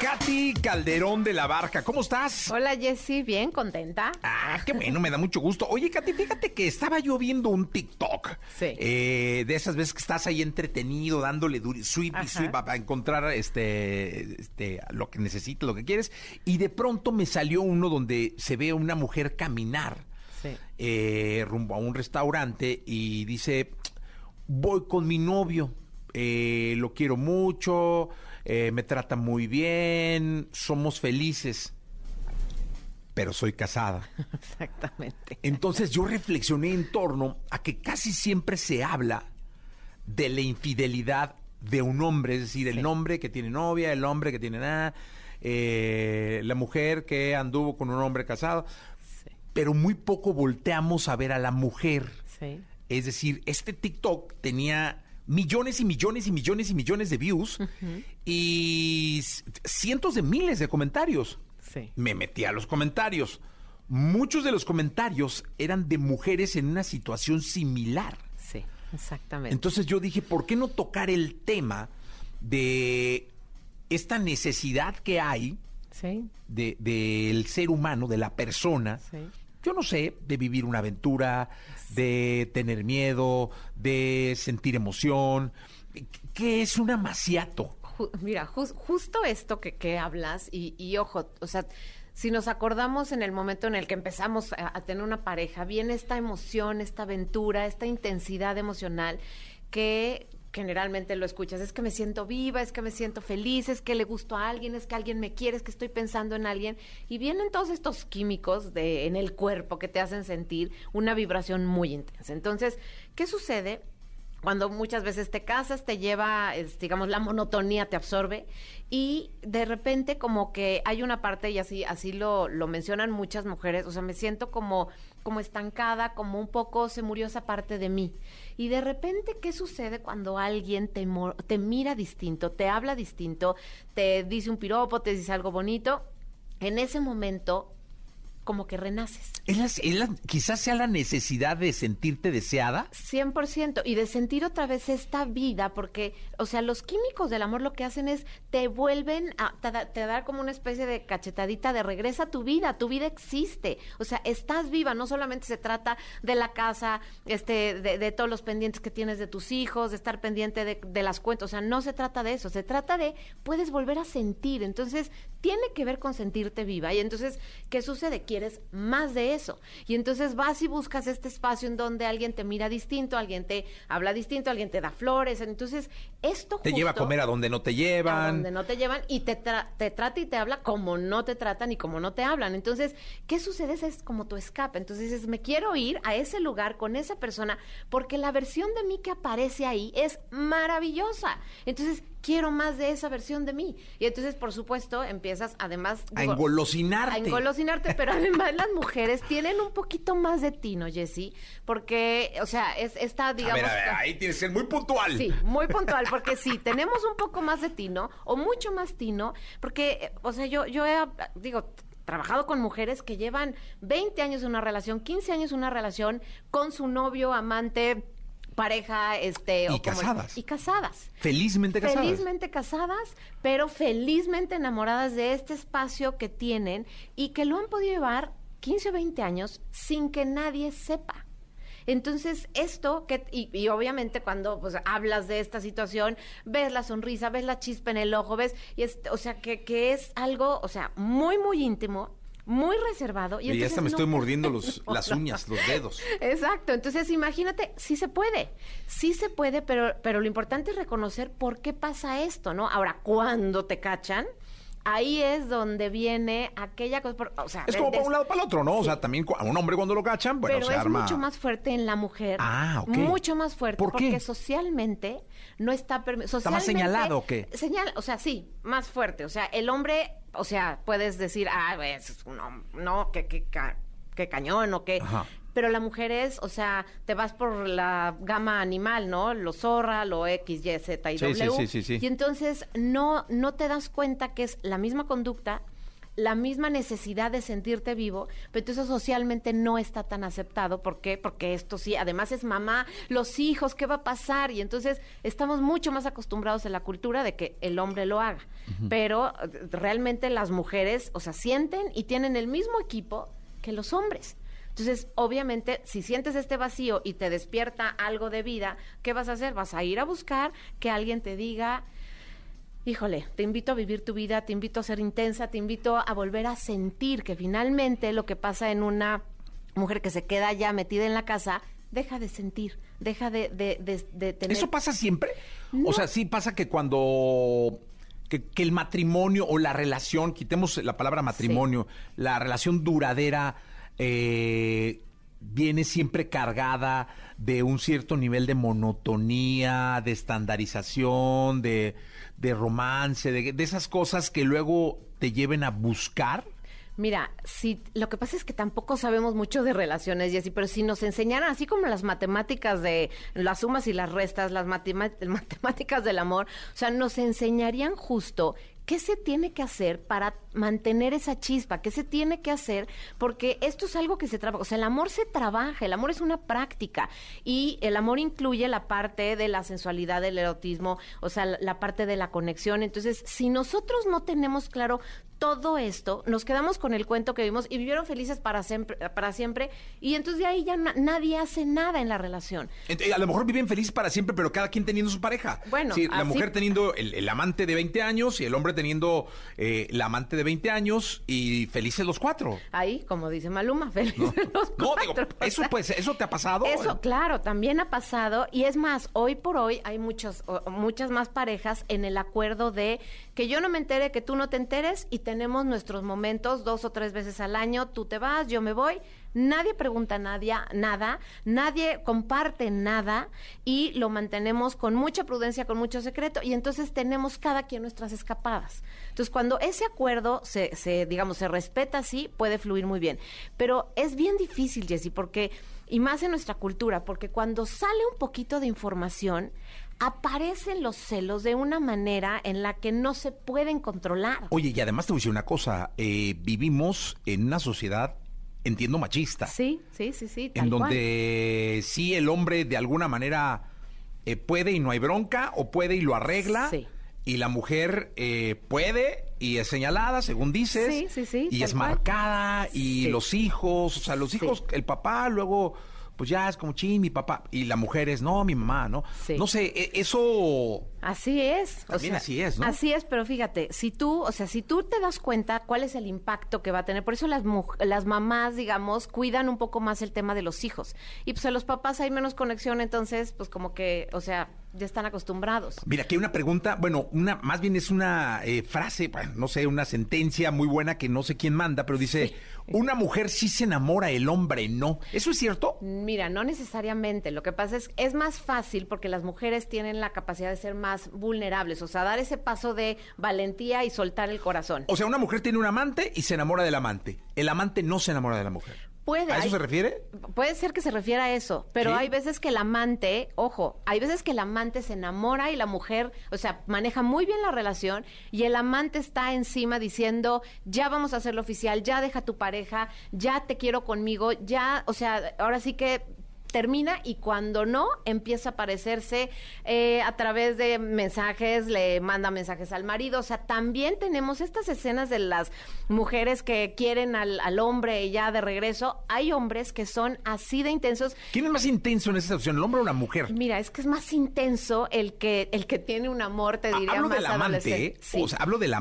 Katy Calderón de la Barca, ¿cómo estás? Hola Jessy, bien, contenta. Ah, qué bueno, me da mucho gusto. Oye, Katy, fíjate que estaba yo viendo un TikTok. Sí. Eh, de esas veces que estás ahí entretenido, dándole sweep y sweep para encontrar este, este, lo que necesitas, lo que quieres. Y de pronto me salió uno donde se ve a una mujer caminar eh, rumbo a un restaurante y dice, voy con mi novio, eh, lo quiero mucho eh, me trata muy bien, somos felices, pero soy casada. Exactamente. Entonces yo reflexioné en torno a que casi siempre se habla de la infidelidad de un hombre, es decir, el hombre que tiene novia, el hombre que tiene nada, eh, la mujer que anduvo con un hombre casado, pero muy poco volteamos a ver a la mujer. Es decir, este TikTok tenía millones y millones y millones y millones de views y cientos de miles de comentarios. Sí. Me metí a los comentarios. Muchos de los comentarios eran de mujeres en una situación similar. Sí, exactamente. Entonces yo dije, ¿por qué no tocar el tema de esta necesidad que hay del ser humano, de la persona, yo no sé, de vivir una aventura, de tener miedo, de sentir emoción. ¿Qué es un amaciato? Mira, justo esto que, que hablas, y, y, ojo, o sea, si nos acordamos en el momento en el que empezamos a, tener una pareja, viene esta emoción, esta aventura, esta intensidad emocional que generalmente lo escuchas, es que me siento viva, es que me siento feliz, es que le gusto a alguien, es que alguien me quiere, es que estoy pensando en alguien y vienen todos estos químicos de en el cuerpo que te hacen sentir una vibración muy intensa. Entonces, ¿qué sucede? cuando muchas veces te casas, te lleva, digamos, la monotonía te absorbe y de repente como que hay una parte, y así, así lo, lo mencionan muchas mujeres, o sea, me siento como, como estancada, como un poco se murió esa parte de mí. Y de repente, ¿qué sucede cuando alguien te, te mira distinto, te habla distinto, te dice un piropo, te dice algo bonito? En ese momento como que renaces. quizás sea la necesidad de sentirte deseada. 100%, y de sentir otra vez esta vida, porque, o sea, los químicos del amor lo que hacen es te vuelven a, te, dar como una especie de cachetadita de regresa a tu vida, tu vida existe, o sea, estás viva, no solamente se trata de la casa, este, de, todos los pendientes que tienes de tus hijos, de estar pendiente de, de las cuentas, o sea, no se trata de eso, se trata de, puedes volver a sentir, entonces, tiene que ver con sentirte viva, y entonces, ¿qué sucede? quieres más de eso. Y entonces vas y buscas este espacio en donde alguien te mira distinto, alguien te habla distinto, alguien te da flores. Entonces, esto te lleva a comer a donde no te llevan. A donde no te llevan y te, te trata y te habla como no te tratan y como no te hablan. Entonces, ¿qué sucede? es como tu escape. Entonces dices, me quiero ir a ese lugar con esa persona porque la versión de mí que aparece ahí es maravillosa. Entonces, quiero más de esa versión de mí. Y entonces, por supuesto, empiezas además... a engolosinarte. A engolosinarte, pero además las mujeres tienen un poquito más de tino, Jessy, porque, o sea, es esta, digamos... A ver, ahí tienes que ser muy puntual. Sí, muy puntual, porque sí, tenemos un poco más de tino, o mucho más tino, porque, o sea, yo, yo he, digo, trabajado con mujeres que llevan 20 años en una relación, 15 años en una relación con su novio, amante, pareja, este... Y casadas. Y casadas. Felizmente casadas. Felizmente casadas, pero felizmente enamoradas de este espacio que tienen y que lo han podido llevar 15 o 20 años sin que nadie sepa. Entonces, esto, que, y, obviamente cuando pues, hablas de esta situación, ves la sonrisa, ves la chispa en el ojo, ves, y es, o sea, que, que es algo, o sea, muy, muy íntimo, muy reservado. Y, ya hasta me estoy mordiendo los, las uñas, los dedos. Exacto. Entonces, imagínate, sí se puede. Sí se puede, pero, pero lo importante es reconocer por qué pasa esto, ¿no? Ahora, cuando te cachan, ahí es donde viene aquella cosa. O sea, es como para un lado para el otro, ¿no? O sea, también a un hombre cuando lo cachan, bueno, Pero se es arma. mucho más fuerte en la mujer. Ah, ok. Mucho más fuerte. ¿Por qué? Porque socialmente no está permitido. ¿Está más señalado o qué? Señal, o sea, sí, más fuerte. O sea, el hombre, o sea, puedes decir, ah, pues, es un hom- no, que, que, ca- que cañón o. Ajá. Pero la mujer es, o sea, te vas por la gama animal, ¿no? Lo zorra, lo X, Y, Z y Sí, sí, W. sí, sí, sí. Y entonces no, no te das cuenta que es la misma conducta, la misma necesidad de sentirte vivo, pero entonces socialmente no está tan aceptado. ¿Por qué? Porque esto sí, además es mamá, los hijos, ¿qué va a pasar? Y entonces estamos mucho más acostumbrados en la cultura de que el hombre lo haga. Pero eh, realmente las mujeres, o sea, sienten y tienen el mismo equipo que los hombres. Entonces, obviamente, si sientes este vacío y te despierta algo de vida, ¿qué vas a hacer? Vas a ir a buscar que alguien te diga, híjole, te invito a vivir tu vida, te invito a ser intensa, te invito a volver a sentir que finalmente lo que pasa en una mujer que se queda ya metida en la casa, deja de sentir, deja de, de, de- de tener... ¿Eso pasa siempre? No. O sea, sí pasa que cuando... Que, que el matrimonio o la relación, quitemos la palabra matrimonio, la relación duradera eh, viene siempre cargada de un cierto nivel de monotonía, de estandarización, de, de romance, de, esas cosas que luego te lleven a buscar. Mira, si lo que pasa es que tampoco sabemos mucho de relaciones, Jessy, pero si nos enseñaran, así como las matemáticas de las sumas y las restas, las matemáticas del amor, o sea, nos enseñarían justo qué se tiene que hacer para mantener esa chispa, qué se tiene que hacer, porque esto es algo que se trabaja, o sea, el amor se trabaja, el amor es una práctica y el amor incluye la parte de la sensualidad, del erotismo, o sea, la, parte de la conexión. Entonces, si nosotros no tenemos claro todo esto, nos quedamos con el cuento que vimos y vivieron felices para siempre, para siempre y entonces de ahí ya na- nadie hace nada en la relación. Eh, A lo mejor viven felices para siempre, pero cada quien teniendo su pareja. Bueno, Sí, la así- mujer teniendo el, el amante de 20 años y el hombre teniendo eh, la amante de 20 años y felices los cuatro. Ahí, como dice Maluma, felices los No, digo, cuatro. Eso pues, eso te ha pasado. Eso, claro, también ha pasado. Y es más, hoy por hoy hay muchos, o- muchas más parejas en el acuerdo de que yo no me entere, que tú no te enteres y tenemos nuestros momentos dos o tres veces al año. Tú te vas, yo me voy. Nadie pregunta a nadie nada, nadie comparte nada y lo mantenemos con mucha prudencia, con mucho secreto y entonces tenemos cada quien nuestras escapadas. Entonces, cuando ese acuerdo se, digamos, se respeta así, puede fluir muy bien. Pero es bien difícil, Jessy, porque, y más en nuestra cultura, porque cuando sale un poquito de información, aparecen los celos de una manera en la que no se pueden controlar. Oye, y además te voy a decir una cosa, eh, vivimos en una sociedad, entiendo, machista. Sí, sí, sí, sí. tal en cual. donde sí el hombre de alguna manera eh, puede y no hay bronca, o puede y lo arregla. Sí. Y la mujer eh, puede y es señalada, según dices. Sí, sí, sí, Y es cual. marcada. Y Sí. los hijos, o sea, los Sí. hijos, el papá luego, pues ya es como, chin, mi papá. Y la mujer es, no, mi mamá, ¿no? Sí. No sé, e- eso... Así es. o También sea, así es, ¿no? Así es, pero fíjate, si tú, o sea, si tú te das cuenta cuál es el impacto que va a tener, por eso las, las mamás, digamos, cuidan un poco más el tema de los hijos. Y pues a los papás hay menos conexión, entonces, pues como que, o sea, ya están acostumbrados. Mira, aquí hay una pregunta, bueno, una más bien es una eh, frase, bueno, no sé, una sentencia muy buena que no sé quién manda, pero dice, una mujer sí se enamora, el hombre no. ¿Eso es cierto? Mira, no necesariamente. Lo que pasa es que es más fácil porque las mujeres tienen la capacidad de ser más vulnerables, o sea, dar ese paso de valentía y soltar el corazón. O sea, una mujer tiene un amante y se enamora del amante. El amante no se enamora de la mujer. Puede. ¿A eso hay- se refiere? Puede ser que se refiera a eso, pero ¿Sí? hay veces que el amante, ojo, hay veces que el amante se enamora y la mujer, o sea, maneja muy bien la relación y el amante está encima diciendo, ya vamos a hacerlo oficial, ya deja tu pareja, ya te quiero conmigo, ya, o sea, ahora sí que termina y cuando no empieza a aparecerse eh, a través de mensajes, le manda mensajes al marido, o sea, también tenemos estas escenas de las mujeres que quieren al, al hombre ya de regreso, hay hombres que son así de intensos. ¿Quién es más intenso en esa situación, el hombre o la mujer? Mira, es que es más intenso el que el que tiene un amor, te diría hablo más del amante. ¿eh? Sí. o sea, hablo del,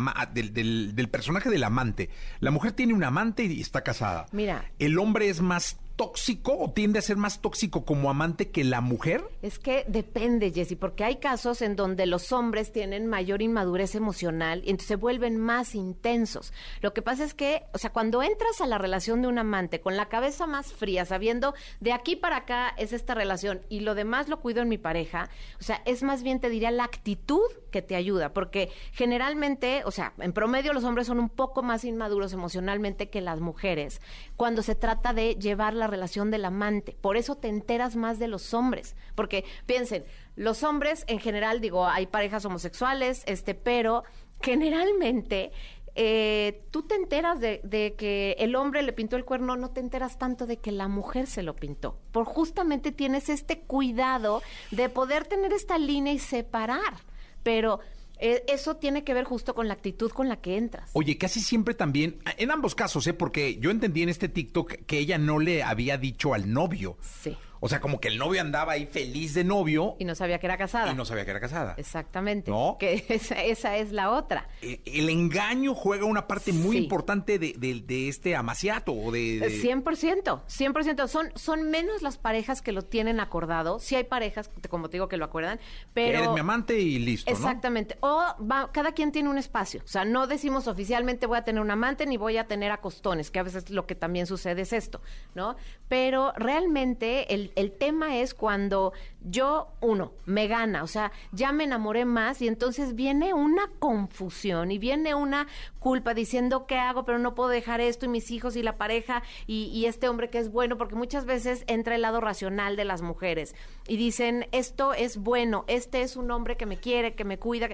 del- del personaje del amante. La mujer tiene un amante y está casada. Mira. El hombre es más tóxico o tiende a ser más tóxico como amante que la mujer? Es que depende, Jessy, porque hay casos en donde los hombres tienen mayor inmadurez emocional y entonces se vuelven más intensos. Lo que pasa es que, o sea, cuando entras a la relación de un amante con la cabeza más fría, sabiendo de aquí para acá es esta relación y lo demás lo cuido en mi pareja, o sea, es más bien te diría la actitud que te ayuda, porque generalmente, o sea, en promedio los hombres son un poco más inmaduros emocionalmente que las mujeres cuando se trata de llevar la relación del amante. Por eso te enteras más de los hombres, porque piensen, los hombres en general, digo, hay parejas homosexuales, este, pero generalmente eh, tú te enteras de, de, que el hombre le pintó el cuerno, no te enteras tanto de que la mujer se lo pintó. Por justamente tienes este cuidado de poder tener esta línea y separar. Pero eh, eso tiene que ver justo con la actitud con la que entras. Oye, casi siempre también, en ambos casos, ¿eh? Porque yo entendí en este TikTok que ella no le había dicho al novio. Sí. O sea, como que el novio andaba ahí feliz de novio. Y no sabía que era casada. Y no sabía que era casada. Exactamente. ¿No? Que esa, es la otra. Eh, el, engaño juega una parte muy importante de, de, este amaciato o de, 100%, 100%. Son, son menos las parejas que lo tienen acordado. Sí hay parejas, como te digo, que lo acuerdan, pero... eres mi amante y listo, Exactamente. O va, cada quien tiene un espacio. O sea, no decimos oficialmente voy a tener un amante ni voy a tener acostones, que a veces lo que también sucede es esto, ¿no? Pero realmente el el, tema es cuando yo, uno, me gana, o sea, ya me enamoré más y entonces viene una confusión y viene una culpa diciendo qué hago, pero no puedo dejar esto y mis hijos y la pareja y, este hombre que es bueno, porque muchas veces entra el lado racional de las mujeres y dicen, esto es bueno, este es un hombre que me quiere, que me cuida,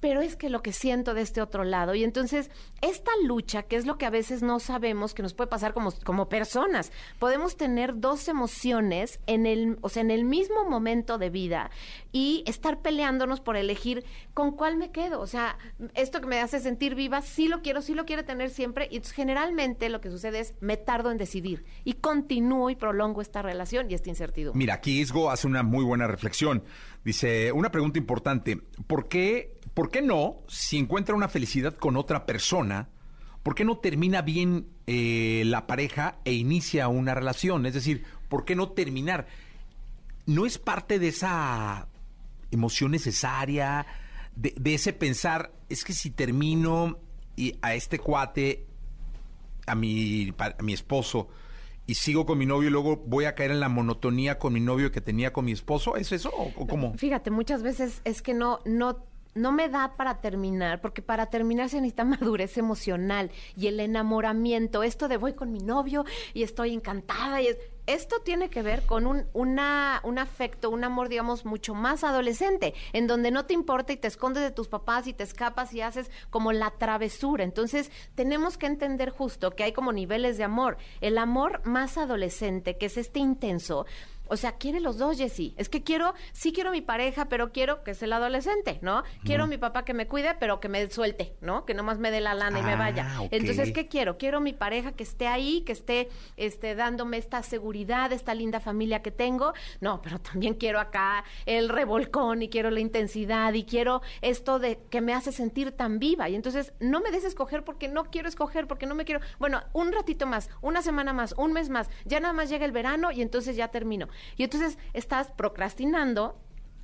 pero es que lo que siento de este otro lado. Y entonces, esta lucha, que es lo que a veces no sabemos que nos puede pasar como, como personas, podemos tener dos emociones en el, o sea, en el mismo momento de vida y estar peleándonos por elegir con cuál me quedo. O sea, esto que me hace sentir viva, sí lo quiero, sí lo quiero tener siempre. Y generalmente lo que sucede es me tardo en decidir y continúo y prolongo esta relación y esta incertidumbre. Mira, aquí Isgo hace una muy buena reflexión. Dice, una pregunta importante, ¿por qué, ¿por qué no, si encuentra una felicidad con otra persona, ¿por qué no termina bien eh, la pareja e inicia una relación? Es decir, ¿por qué no terminar? ¿No es parte de esa emoción necesaria, de, ese pensar, es que si termino y a este cuate, a mi, mi esposo, y sigo con mi novio y luego voy a caer en la monotonía con mi novio que tenía con mi esposo? ¿Es eso o, cómo? Fíjate, muchas veces es que no, no no me da para terminar, porque para terminar se necesita madurez emocional y el enamoramiento, esto de voy con mi novio y estoy encantada y esto tiene que ver con un, una, un afecto, un amor, digamos, mucho más adolescente, en donde no te importa y te escondes de tus papás y te escapas y haces como la travesura. Entonces, tenemos que entender justo que hay como niveles de amor. El amor más adolescente, que es este intenso, o sea, quiere los dos, Jessy. Es que quiero, sí quiero mi pareja, pero quiero que sea el adolescente, ¿no? Quiero mi papá que me cuide, pero que me suelte, ¿no? Que nomás me dé la lana y me vaya. Ah, Entonces, ¿qué quiero? Quiero mi pareja que esté ahí, que esté este, dándome esta seguridad, esta linda familia que tengo. No, pero también quiero acá el revolcón y quiero la intensidad y quiero esto de que me hace sentir tan viva. Y entonces, no me des escoger porque no quiero escoger, porque no me quiero. Bueno, un ratito más, una semana más, un mes más. Ya nada más llega el verano y entonces ya termino. Y entonces estás procrastinando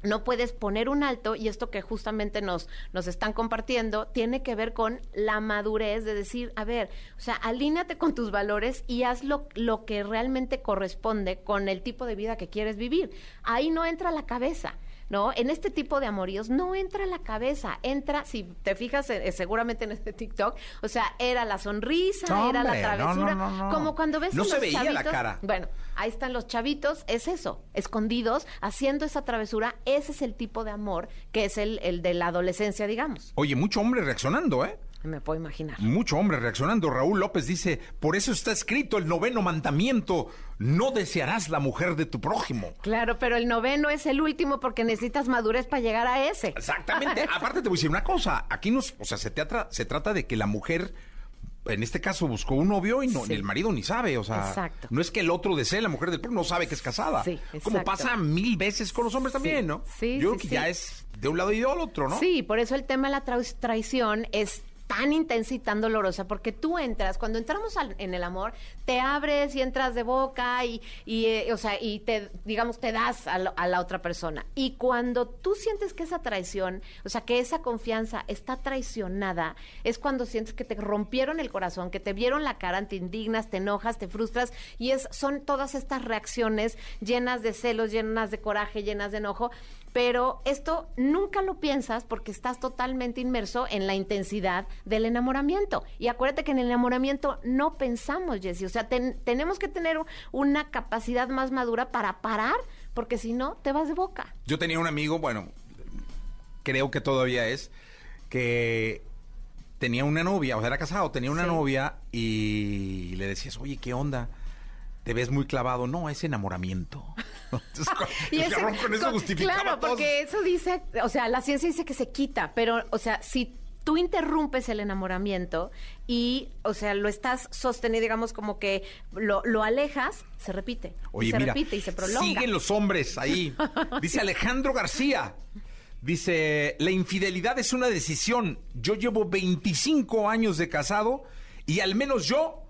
no puedes poner un alto y esto que justamente nos, nos están compartiendo tiene que ver con la madurez de decir, a ver, o sea, alíñate con tus valores y haz lo, lo que realmente corresponde con el tipo de vida que quieres vivir. Ahí no entra la cabeza. ¿No? En este tipo de amoríos no entra la cabeza, entra, si te fijas eh, seguramente en este TikTok, o sea, era la sonrisa, era la travesura, como cuando ves no se veía la cara. Bueno, ahí están los chavitos, es eso, escondidos, haciendo esa travesura, ese es el tipo de amor que es el, el de la adolescencia, digamos. Oye, mucho hombre reaccionando, ¿eh? Me puedo imaginar. Mucho hombre reaccionando. Raúl López dice, por eso está escrito el noveno mandamiento, no desearás la mujer de tu prójimo. Claro, pero el noveno es el último porque necesitas madurez para llegar a ese. Exactamente. Aparte te voy a decir una cosa, aquí nos, o sea, se, se trata de que la mujer en este caso buscó un novio y no, el marido ni sabe, o sea, no es que el otro desee, la mujer del prójimo no sabe que es casada. como pasa mil veces con los hombres también, ¿no? Sí, Yo creo que ya es de un lado y del otro, ¿no? Sí, por eso el tema de la traición es tan intensa y tan dolorosa, porque tú entras, cuando entramos en el amor, te abres y entras de boca y, y eh, o sea, y te, digamos, te das a, a, la otra persona. Y cuando tú sientes que esa traición, o sea, que esa confianza está traicionada, es cuando sientes que te rompieron el corazón, que te vieron la cara, te indignas, te enojas, te frustras, y es, son todas estas reacciones llenas de celos, llenas de coraje, llenas de enojo, pero esto nunca lo piensas porque estás totalmente inmerso en la intensidad del enamoramiento. Y acuérdate que en el enamoramiento no pensamos, Jessy. O sea, tenemos que tener una capacidad más madura para parar, porque si no, te vas de boca. Yo tenía un amigo, bueno, creo que todavía es, que tenía una novia, o sea, era casado, tenía una novia y le decías, oye, ¿qué onda? Te ves muy clavado. No, es enamoramiento. y ese, con eso Claro, porque eso dice, o sea, la ciencia dice que se quita, pero, o sea, si tú interrumpes el enamoramiento y, o sea, lo estás sosteniendo, digamos, como que lo, lo alejas, se repite. Oye, se mira, repite y se prolonga. Siguen los hombres ahí. Dice Alejandro García. Dice, la infidelidad es una decisión. Yo llevo 25 años de casado y al menos yo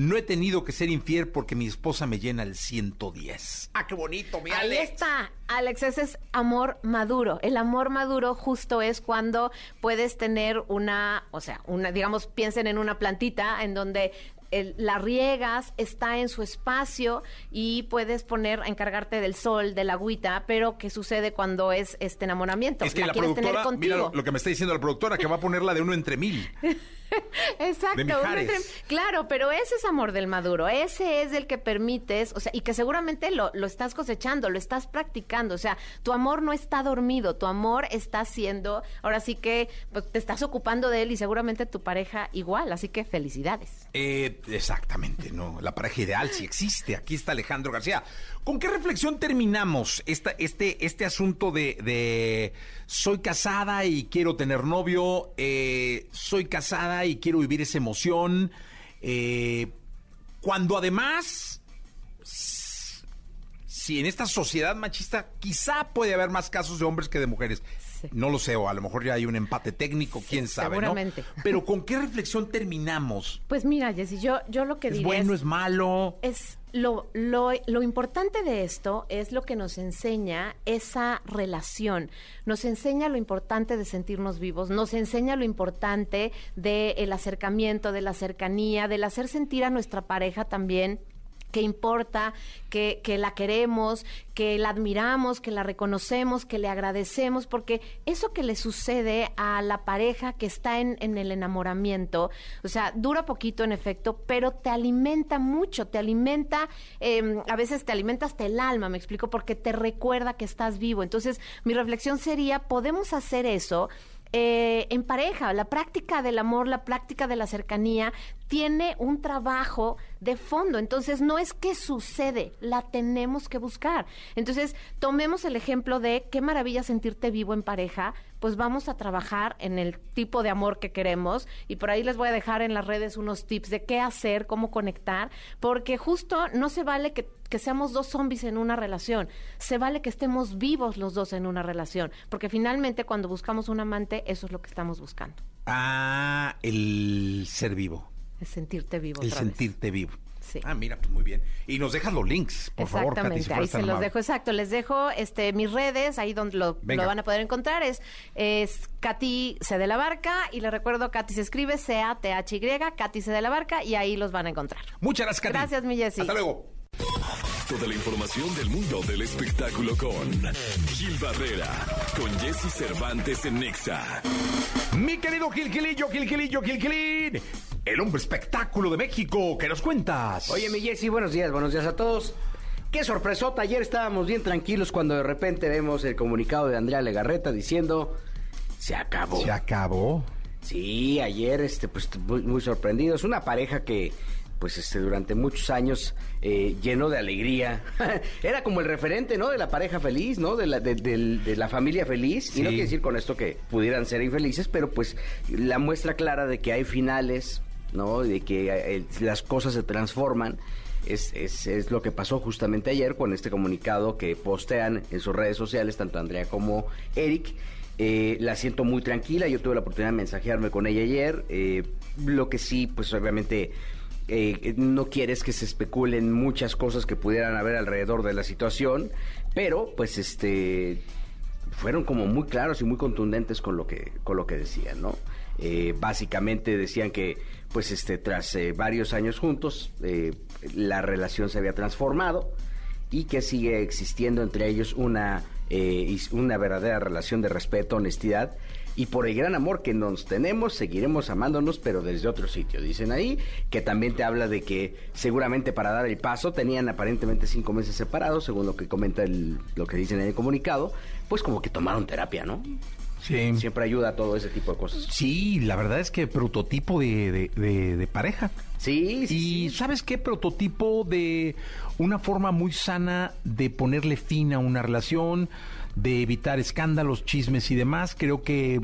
no he tenido que ser infiel porque mi esposa me llena el 110. Ah, qué bonito, mi Alex. Ahí está, Alex, ese es amor maduro. El amor maduro justo es cuando puedes tener una, o sea, una, digamos, piensen en una plantita en donde la riegas, está en su espacio y puedes poner, encargarte del sol, de la agüita, pero ¿qué sucede cuando es este enamoramiento? Es que la, productora, mira lo, que me está diciendo la productora, que va a ponerla de uno entre mil. Exacto. Claro, pero ese es amor del maduro, ese es el que permites, o sea, y que seguramente lo, lo estás cosechando, lo estás practicando, o sea, tu amor no está dormido, tu amor está siendo, ahora sí que pues, te estás ocupando de él y seguramente tu pareja igual, así que felicidades. Eh, exactamente, no. La pareja ideal sí existe. Aquí está Alejandro García. ¿Con qué reflexión terminamos esta, este, este asunto de, soy casada y quiero tener novio, eh, soy casada y quiero vivir esa emoción? Eh, cuando además, si en esta sociedad machista quizá puede haber más casos de hombres que de mujeres. No lo sé, o a lo mejor ya hay un empate técnico, quién sabe, seguramente. Pero ¿con qué reflexión terminamos? Pues mira, Jessy, yo, yo lo que ¿Es bueno, es malo? Es lo, lo, lo, importante de esto es lo que nos enseña esa relación. Nos enseña lo importante de sentirnos vivos, nos enseña lo importante del acercamiento, de la cercanía, del hacer sentir a nuestra pareja también que importa, que, que, la queremos, que la admiramos, que la reconocemos, que le agradecemos, porque eso que le sucede a la pareja que está en, en el enamoramiento, o sea, dura poquito en efecto, pero te alimenta mucho, te alimenta, eh, a veces te alimenta hasta el alma, me explico, porque te recuerda que estás vivo. Entonces, mi reflexión sería, podemos hacer eso eh, en pareja. La práctica del amor, la práctica de la cercanía tiene un trabajo de fondo. Entonces, no es que sucede, la tenemos que buscar. Entonces, tomemos el ejemplo de qué maravilla sentirte vivo en pareja, pues vamos a trabajar en el tipo de amor que queremos y por ahí les voy a dejar en las redes unos tips de qué hacer, cómo conectar, porque justo no se vale que, que seamos dos zombies en una relación, se vale que estemos vivos los dos en una relación, porque finalmente cuando buscamos un amante, eso es lo que estamos buscando. Ah, el ser vivo. El sentirte vivo. El sentirte vivo. Ah, mira, pues muy bien. Y nos dejas los links, por favor, Katy, ahí se los dejo, exacto. Les dejo este mis redes, ahí donde lo, van a poder encontrar, es, es Katy C de la Barca, y les recuerdo, Katy se escribe C-A-T-H-Y, Katy C de la Barca, y ahí los van a encontrar. Muchas gracias, Katy. Gracias, mi Jessy. Hasta luego. Toda la información del mundo del espectáculo con Gil Barrera, con Jesse Cervantes en Nexa. Mi querido Gil Gilillo, Gil Gilillo, Gil Gilín el hombre espectáculo de México. ¿Qué nos cuentas? Oye, mi Jessy, buenos días, buenos días a todos. Qué sorpresota, ayer estábamos bien tranquilos cuando de repente vemos el comunicado de Andrea Legarreta diciendo, se acabó. ¿Se acabó? Sí, ayer, este, pues muy, muy sorprendidos. Una pareja que, pues, este, durante muchos años eh, llenó de alegría. Era como el referente, ¿no? De la pareja feliz, ¿no? De la, de, la familia feliz. Y no quiere decir con esto que pudieran ser infelices, pero pues la muestra clara de que hay finales ¿no? De que eh, las cosas se transforman. Es, es, es, lo que pasó justamente ayer con este comunicado que postean en sus redes sociales, tanto Andrea como Eric. Eh, la siento muy tranquila, yo tuve la oportunidad de mensajearme con ella ayer. Eh, lo que sí, pues obviamente no quieres que se especulen muchas cosas que pudieran haber alrededor de la situación, pero pues este fueron como muy claros y muy contundentes con lo que con lo que decían, ¿no? Básicamente decían que pues este tras eh, varios años juntos la relación se había transformado y que sigue existiendo entre ellos una una verdadera relación de respeto, honestidad y por el gran amor que nos tenemos, seguiremos amándonos, pero desde otro sitio. Dicen ahí que también te habla de que seguramente para dar el paso tenían aparentemente cinco meses separados, según lo que comenta el, lo que dicen en el comunicado, pues como que tomaron terapia, ¿no? Sí. Siempre ayuda a todo ese tipo de cosas. Sí, la verdad es que prototipo de, de, pareja. Sí, sí. Y ¿sabes qué? Prototipo de una forma muy sana de ponerle fin a una relación, de evitar escándalos, chismes y demás. Creo que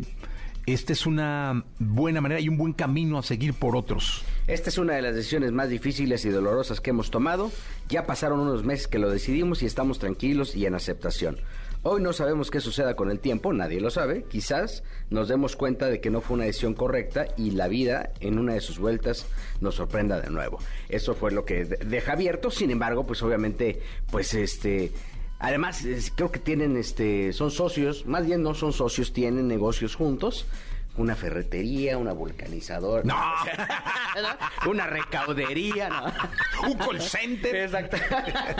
esta es una buena manera y un buen camino a seguir por otros. Esta es una de las decisiones más difíciles y dolorosas que hemos tomado. Ya pasaron unos meses que lo decidimos y estamos tranquilos y en aceptación. Hoy no sabemos qué suceda con el tiempo, nadie lo sabe. Quizás nos demos cuenta de que no fue una decisión correcta y la vida en una de sus vueltas nos sorprenda de nuevo. Eso fue lo que deja abierto. Sin embargo, pues obviamente, pues este Además, creo que tienen, este, son socios, más bien no son socios, tienen negocios juntos. Una ferretería, una vulcanizadora. No. una recaudería, ¿no? Un call center. Exacto.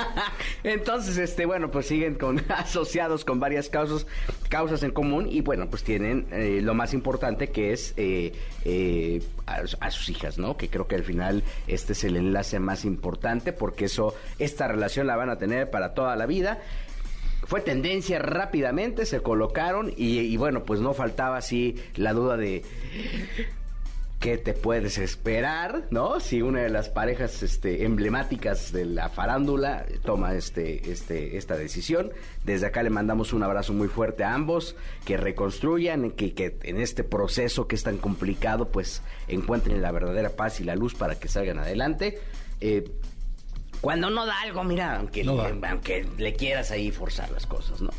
Entonces, este, bueno, pues siguen con asociados con varias causas, causas en común y bueno, pues tienen eh, lo más importante que es eh, eh, a, sus hijas, ¿no? Que creo que al final este es el enlace más importante porque eso, esta relación la van a tener para toda la vida fue tendencia rápidamente, se colocaron y, bueno, pues no faltaba así la duda de qué te puedes esperar, ¿no? Si una de las parejas este, emblemáticas de la farándula toma este, este, esta decisión. Desde acá le mandamos un abrazo muy fuerte a ambos, que reconstruyan, que, que en este proceso que es tan complicado, pues encuentren la verdadera paz y la luz para que salgan adelante. Eh, cuando no da algo, mira, aunque, le, aunque le quieras ahí forzar las cosas, ¿no?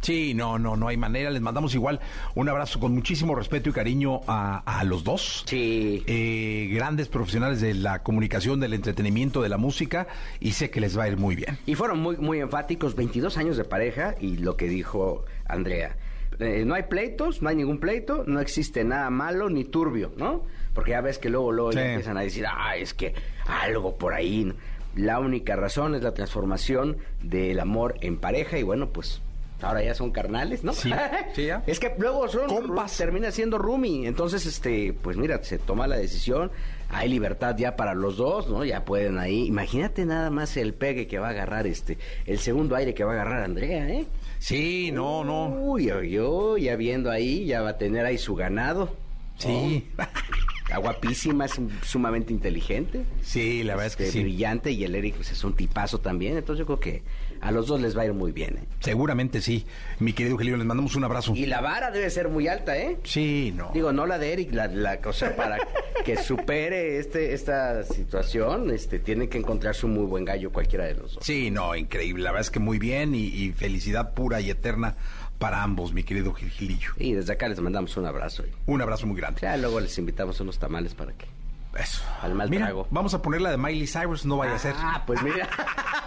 Sí, no, no, no hay manera. Les mandamos igual un abrazo con muchísimo respeto y cariño a, los dos. Sí. Eh, grandes profesionales de la comunicación, del entretenimiento, de la música, y sé que les va a ir muy bien. Y fueron muy, muy enfáticos, 22 años de pareja, y lo que dijo Andrea. Eh, no hay pleitos, no hay ningún pleito, no existe nada malo ni turbio, ¿no? Porque ya ves que luego, luego empiezan a decir, ah, es que algo por ahí. La única razón es la transformación del amor en pareja y bueno, pues ahora ya son carnales, ¿no? Sí, sí ya. Es que luego son compas, termina siendo roomie, entonces este, pues mira, se toma la decisión, hay libertad ya para los dos, ¿no? Ya pueden ahí. Imagínate nada más el pegue que va a agarrar este, el segundo aire que va a agarrar Andrea, ¿eh? Sí, no, no. Uy, yo ya viendo ahí, ya va a tener ahí su ganado. Sí. guapísima, es sumamente inteligente. Sí, la verdad es que este, sí. Brillante y el Eric pues, es un tipazo también. Entonces yo creo que a los dos les va a ir muy bien. ¿eh? Seguramente sí. Mi querido Gelio, les mandamos un abrazo. Y la vara debe ser muy alta, ¿eh? Sí, no. Digo, no la de Eric, la, cosa para que supere este esta situación, este tiene que encontrarse un muy buen gallo cualquiera de los dos. Sí, no, increíble. La verdad es que muy bien y, y felicidad pura y eterna para ambos, mi querido Gilgilillo. Y desde acá les mandamos un abrazo. Un abrazo muy grande. Ya luego les invitamos unos tamales para que... Eso. Al mal mira, Vamos a poner la de Miley Cyrus, no vaya a ser. Ah, pues mira.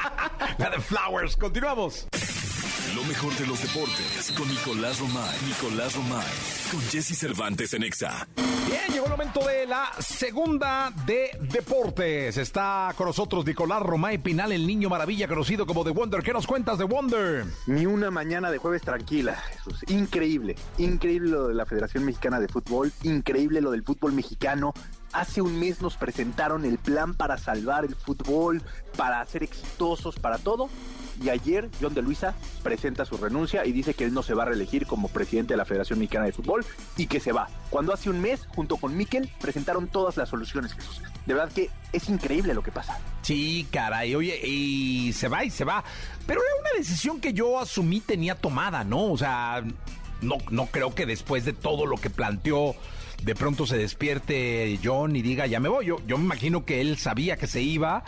la de Flowers. Continuamos. Lo mejor de los deportes con Nicolás Romay. Nicolás Romay. Con Jesse Cervantes en Exa. Bien, llegó el momento de la segunda de deportes. Está con nosotros Nicolás Romay Pinal, el niño maravilla conocido como The Wonder. ¿Qué nos cuentas de Wonder? Ni una mañana de jueves tranquila, Jesús. Increíble. Increíble lo de la Federación Mexicana de Fútbol. Increíble lo del fútbol mexicano. Hace un mes nos presentaron el plan para salvar el fútbol, para ser exitosos, para todo y ayer John de Luisa presenta su renuncia y dice que él no se va a reelegir como presidente de la Federación Mexicana de Fútbol y que se va. Cuando hace un mes, junto con Miquel, presentaron todas las soluciones. De verdad que es increíble lo que pasa. Sí, caray, oye, y se va y se va. Pero era una decisión que yo asumí tenía tomada, ¿no? O sea, no, no creo que después de todo lo que planteó de pronto se despierte John y diga, ya me voy. Yo, yo me imagino que él sabía que se iba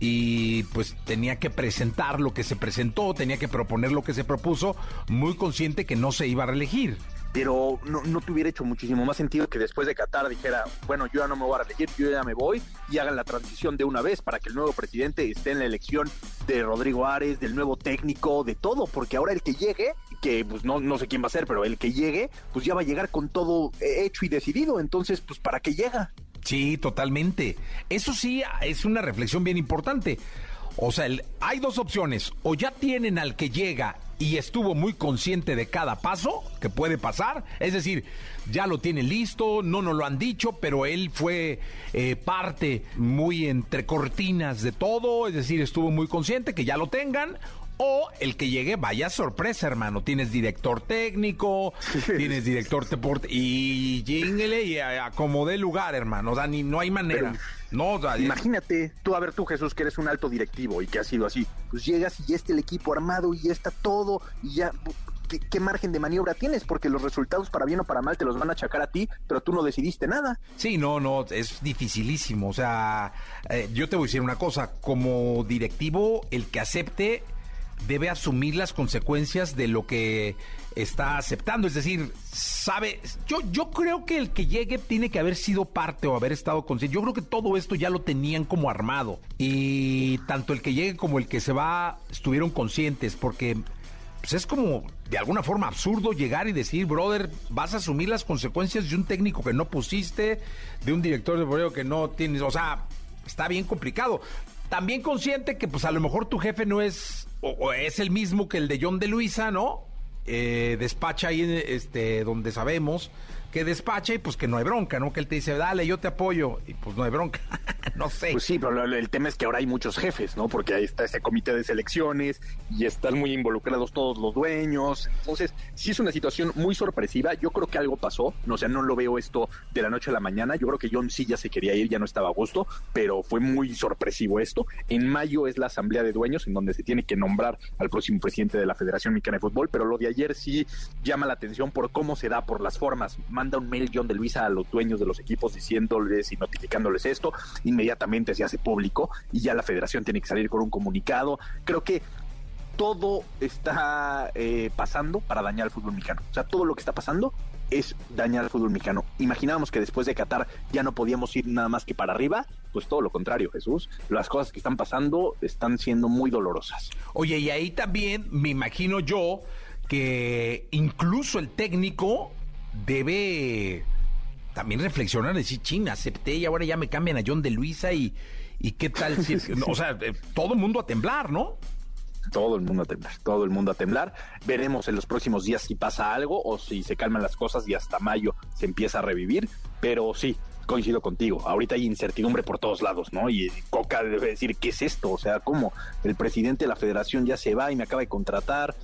y pues tenía que presentar lo que se presentó, tenía que proponer lo que se propuso, muy consciente que no se iba a reelegir. Pero no, no te hubiera hecho muchísimo más sentido que después de Qatar dijera, bueno, yo ya no me voy a elegir, yo ya me voy y hagan la transición de una vez para que el nuevo presidente esté en la elección de Rodrigo Ares, del nuevo técnico, de todo, porque ahora el que llegue, que pues no, no sé quién va a ser, pero el que llegue, pues ya va a llegar con todo hecho y decidido, entonces pues para qué llega. Sí, totalmente. Eso sí es una reflexión bien importante. O sea, hay dos opciones. O ya tienen al que llega y estuvo muy consciente de cada paso que puede pasar. Es decir, ya lo tiene listo, no nos lo han dicho, pero él fue eh, parte muy entre cortinas de todo. Es decir, estuvo muy consciente que ya lo tengan. O el que llegue, vaya sorpresa, hermano. Tienes director técnico, tienes director deporte y jingle y acomodé lugar, hermano. Dani, no hay manera. no, imagínate, tú a ver tú, Jesús, que eres un alto directivo y que ha sido así. Pues llegas y ya está el equipo armado y ya está todo y ya ¿Qué, margen de maniobra tienes? Porque los resultados para bien o para mal te los van a achacar a ti, pero tú no decidiste nada. Sí, no, no, es dificilísimo. O sea, eh, yo te voy a decir una cosa, como directivo, el que acepte debe asumir las consecuencias de lo que está aceptando. Es decir, sabe, yo, yo creo que el que llegue tiene que haber sido parte o haber estado consciente. Yo creo que todo esto ya lo tenían como armado. Y tanto el que llegue como el que se va estuvieron conscientes porque pues es como de alguna forma absurdo llegar y decir, brother, vas a asumir las consecuencias de un técnico que no pusiste, de un director de voleo que no tienes, o sea, está bien complicado. También consciente que pues a lo mejor tu jefe no es o, es el mismo que el de John de Luisa, ¿no? Eh, despacha ahí este, donde sabemos que despacha y pues que no hay bronca, ¿no? Que él te dice, dale, yo te apoyo, y pues no hay bronca, no sé. Pues sí, pero el tema es que ahora hay muchos jefes, ¿no? Porque ahí está ese comité de selecciones y están muy involucrados todos los dueños. Entonces, sí es una situación muy sorpresiva. Yo creo que algo pasó, no, o sea, no lo veo esto de la noche a la mañana. Yo creo que John sí ya se quería ir, ya no estaba a gusto, pero fue muy sorpresivo esto. En mayo es la asamblea de dueños en donde se tiene que nombrar al próximo presidente de la Federación Mexicana de Fútbol, pero lo de ayer sí llama la atención por cómo se da, por las formas manda un mail John de Luisa a los dueños de los equipos diciéndoles y notificándoles esto, inmediatamente se hace público y ya la federación tiene que salir con un comunicado. Creo que todo está eh, pasando para dañar al fútbol mexicano. O sea, todo lo que está pasando es dañar al fútbol mexicano. Imaginábamos que después de Qatar ya no podíamos ir nada más que para arriba, pues todo lo contrario, Jesús. Las cosas que están pasando están siendo muy dolorosas. Oye, y ahí también me imagino yo que incluso el técnico debe también reflexionar, decir, ching, acepté y ahora ya me cambian a John de Luisa y, y qué tal si... o sea, eh, todo el mundo a temblar, ¿no? Todo el mundo a temblar, todo el mundo a temblar. Veremos en los próximos días si pasa algo o si se calman las cosas y hasta mayo se empieza a revivir. Pero sí, coincido contigo. Ahorita hay incertidumbre por todos lados, ¿no? Y Coca debe decir, ¿qué es esto? O sea, ¿cómo? El presidente de la federación ya se va y me acaba de contratar.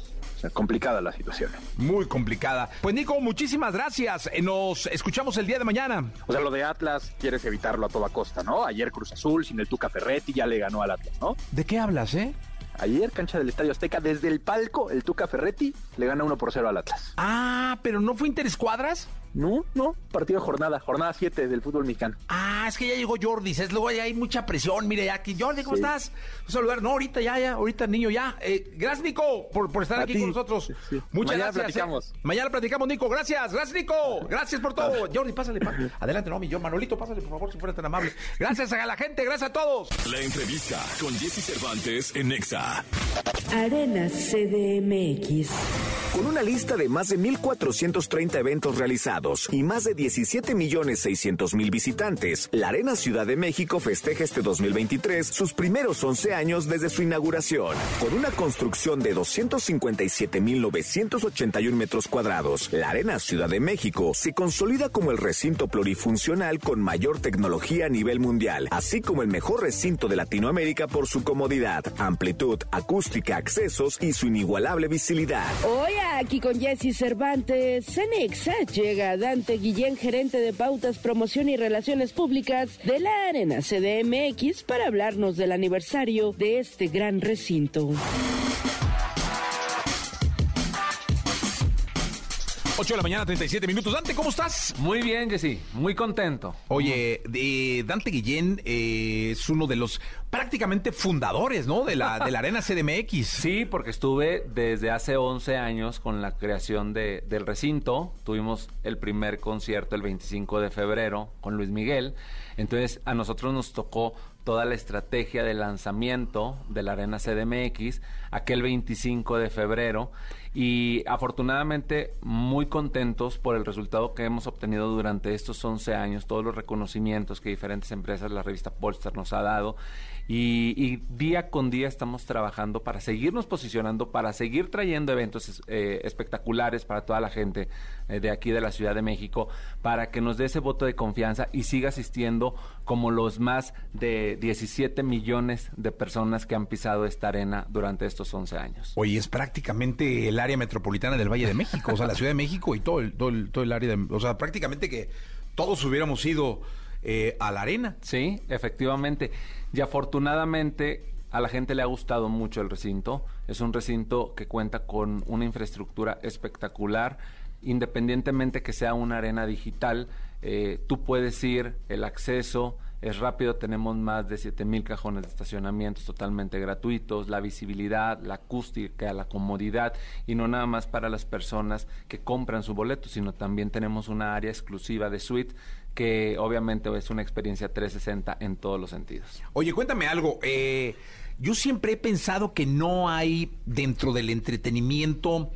Complicada la situación. Muy complicada. Pues Nico, muchísimas gracias. Eh, nos escuchamos el día de mañana. O sea, lo de Atlas quieres evitarlo a toda costa, ¿no? Ayer Cruz Azul sin el Tuca Ferretti ya le ganó al Atlas, ¿no? ¿De qué hablas, eh? Ayer, cancha del Estadio Azteca, desde el palco, el Tuca Ferretti le gana 1 por 0 al Atlas. Ah, pero ¿no fue interescuadras? No, no, partido de jornada, jornada 7 del fútbol mexicano. Ah, es que ya llegó Jordi, es luego ya hay mucha presión, mire ya aquí. Jordi, ¿cómo estás? Un saludar, no, ahorita ya, ya, ahorita niño ya. Eh, gracias Nico por, por estar aquí con nosotros. Muchas Mañana gracias. ¿eh? platicamos. Mañana platicamos Nico, gracias, gracias Nico, gracias por todo. Jordi, pásale, pásale. adelante, no, mi yo, Manolito, pásale por favor, si fuera tan amable. Gracias a la gente, gracias a todos. La entrevista con Jesse Cervantes en Nexa. Arena CDMX. Con una lista de más de 1.430 eventos realizados y más de 17 millones 600 mil visitantes, la Arena Ciudad de México festeja este 2023 sus primeros 11 años desde su inauguración. Con una construcción de 257 mil 981 metros cuadrados, la Arena Ciudad de México se consolida como el recinto plurifuncional con mayor tecnología a nivel mundial, así como el mejor recinto de Latinoamérica por su comodidad, amplitud, acústica, accesos y su inigualable visibilidad. Hoy aquí con Jesse Cervantes, Cenexa llega Dante Guillén, gerente de pautas, promoción y relaciones públicas de la Arena CDMX para hablarnos del aniversario de este gran recinto. 8 de la mañana, 37 minutos. Dante, ¿cómo estás? Muy bien, Jessy. Muy contento. Oye, de Dante Guillén eh, es uno de los prácticamente fundadores, ¿no? De la, de la Arena CDMX. Sí, porque estuve desde hace 11 años con la creación de, del recinto. Tuvimos el primer concierto el 25 de febrero con Luis Miguel. Entonces, a nosotros nos tocó toda la estrategia de lanzamiento de la Arena CDMX aquel 25 de febrero y afortunadamente muy contentos por el resultado que hemos obtenido durante estos 11 años, todos los reconocimientos que diferentes empresas, la revista Polster nos ha dado y, día con día estamos trabajando para seguirnos posicionando, para seguir trayendo eventos eh, espectaculares para toda la gente eh, de aquí de la Ciudad de México, para que nos dé ese voto de confianza y siga asistiendo como los más de 17 millones de personas que han pisado esta arena durante estos 11 años. Oye, es prácticamente el área metropolitana del Valle de México, o sea, la Ciudad de México y todo el, todo el, todo el área de... O sea, prácticamente que todos hubiéramos ido eh, a la arena. Sí, efectivamente. Y afortunadamente a la gente le ha gustado mucho el recinto. Es un recinto que cuenta con una infraestructura espectacular. Independientemente que sea una arena digital, eh, tú puedes ir, el acceso es rápido, tenemos más de 7000 cajones de estacionamientos totalmente gratuitos, la visibilidad, la acústica, la comodidad y no nada más para las personas que compran su boleto, sino también tenemos una área exclusiva de suite que obviamente es una experiencia 360 en todos los sentidos. Oye, cuéntame algo. Eh, yo siempre he pensado que no hay dentro del entretenimiento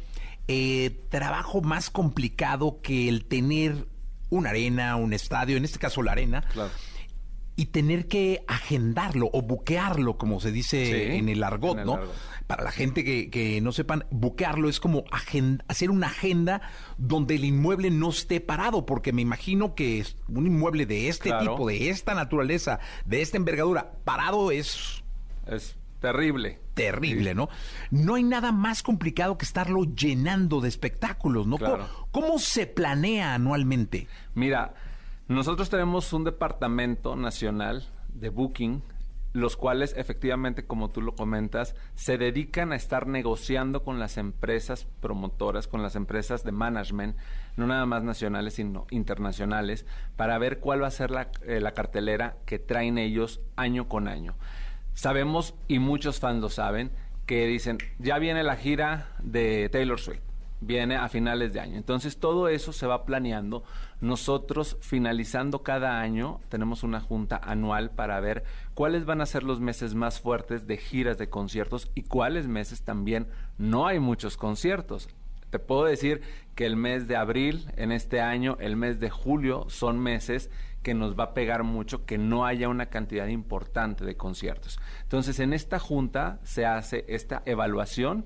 eh, trabajo más complicado que el tener una arena, un estadio, en este caso la arena. Y tener que agendarlo o buquearlo, como se dice en el argot, ¿no? para la gente que, no sepan, buquearlo es como hacer una agenda donde el inmueble no esté parado, porque me imagino que un inmueble de este tipo, de esta naturaleza, de esta envergadura, parado es... Es terrible. Terrible, ¿no? No hay nada más complicado que estarlo llenando de espectáculos, ¿no? ¿Cómo se planea anualmente? Mira, nosotros tenemos un departamento nacional de booking los cuales efectivamente, como tú lo comentas, se dedican a estar negociando con las empresas promotoras, con las empresas de management, no nada más nacionales, sino internacionales, para ver cuál va a ser la, eh, la cartelera que traen ellos año con año. Sabemos, y muchos fans lo saben, que dicen, ya viene la gira de Taylor Swift viene a finales de año. Entonces todo eso se va planeando. Nosotros finalizando cada año tenemos una junta anual para ver cuáles van a ser los meses más fuertes de giras de conciertos y cuáles meses también no hay muchos conciertos. Te puedo decir que el mes de abril en este año, el mes de julio son meses que nos va a pegar mucho que no haya una cantidad importante de conciertos. Entonces en esta junta se hace esta evaluación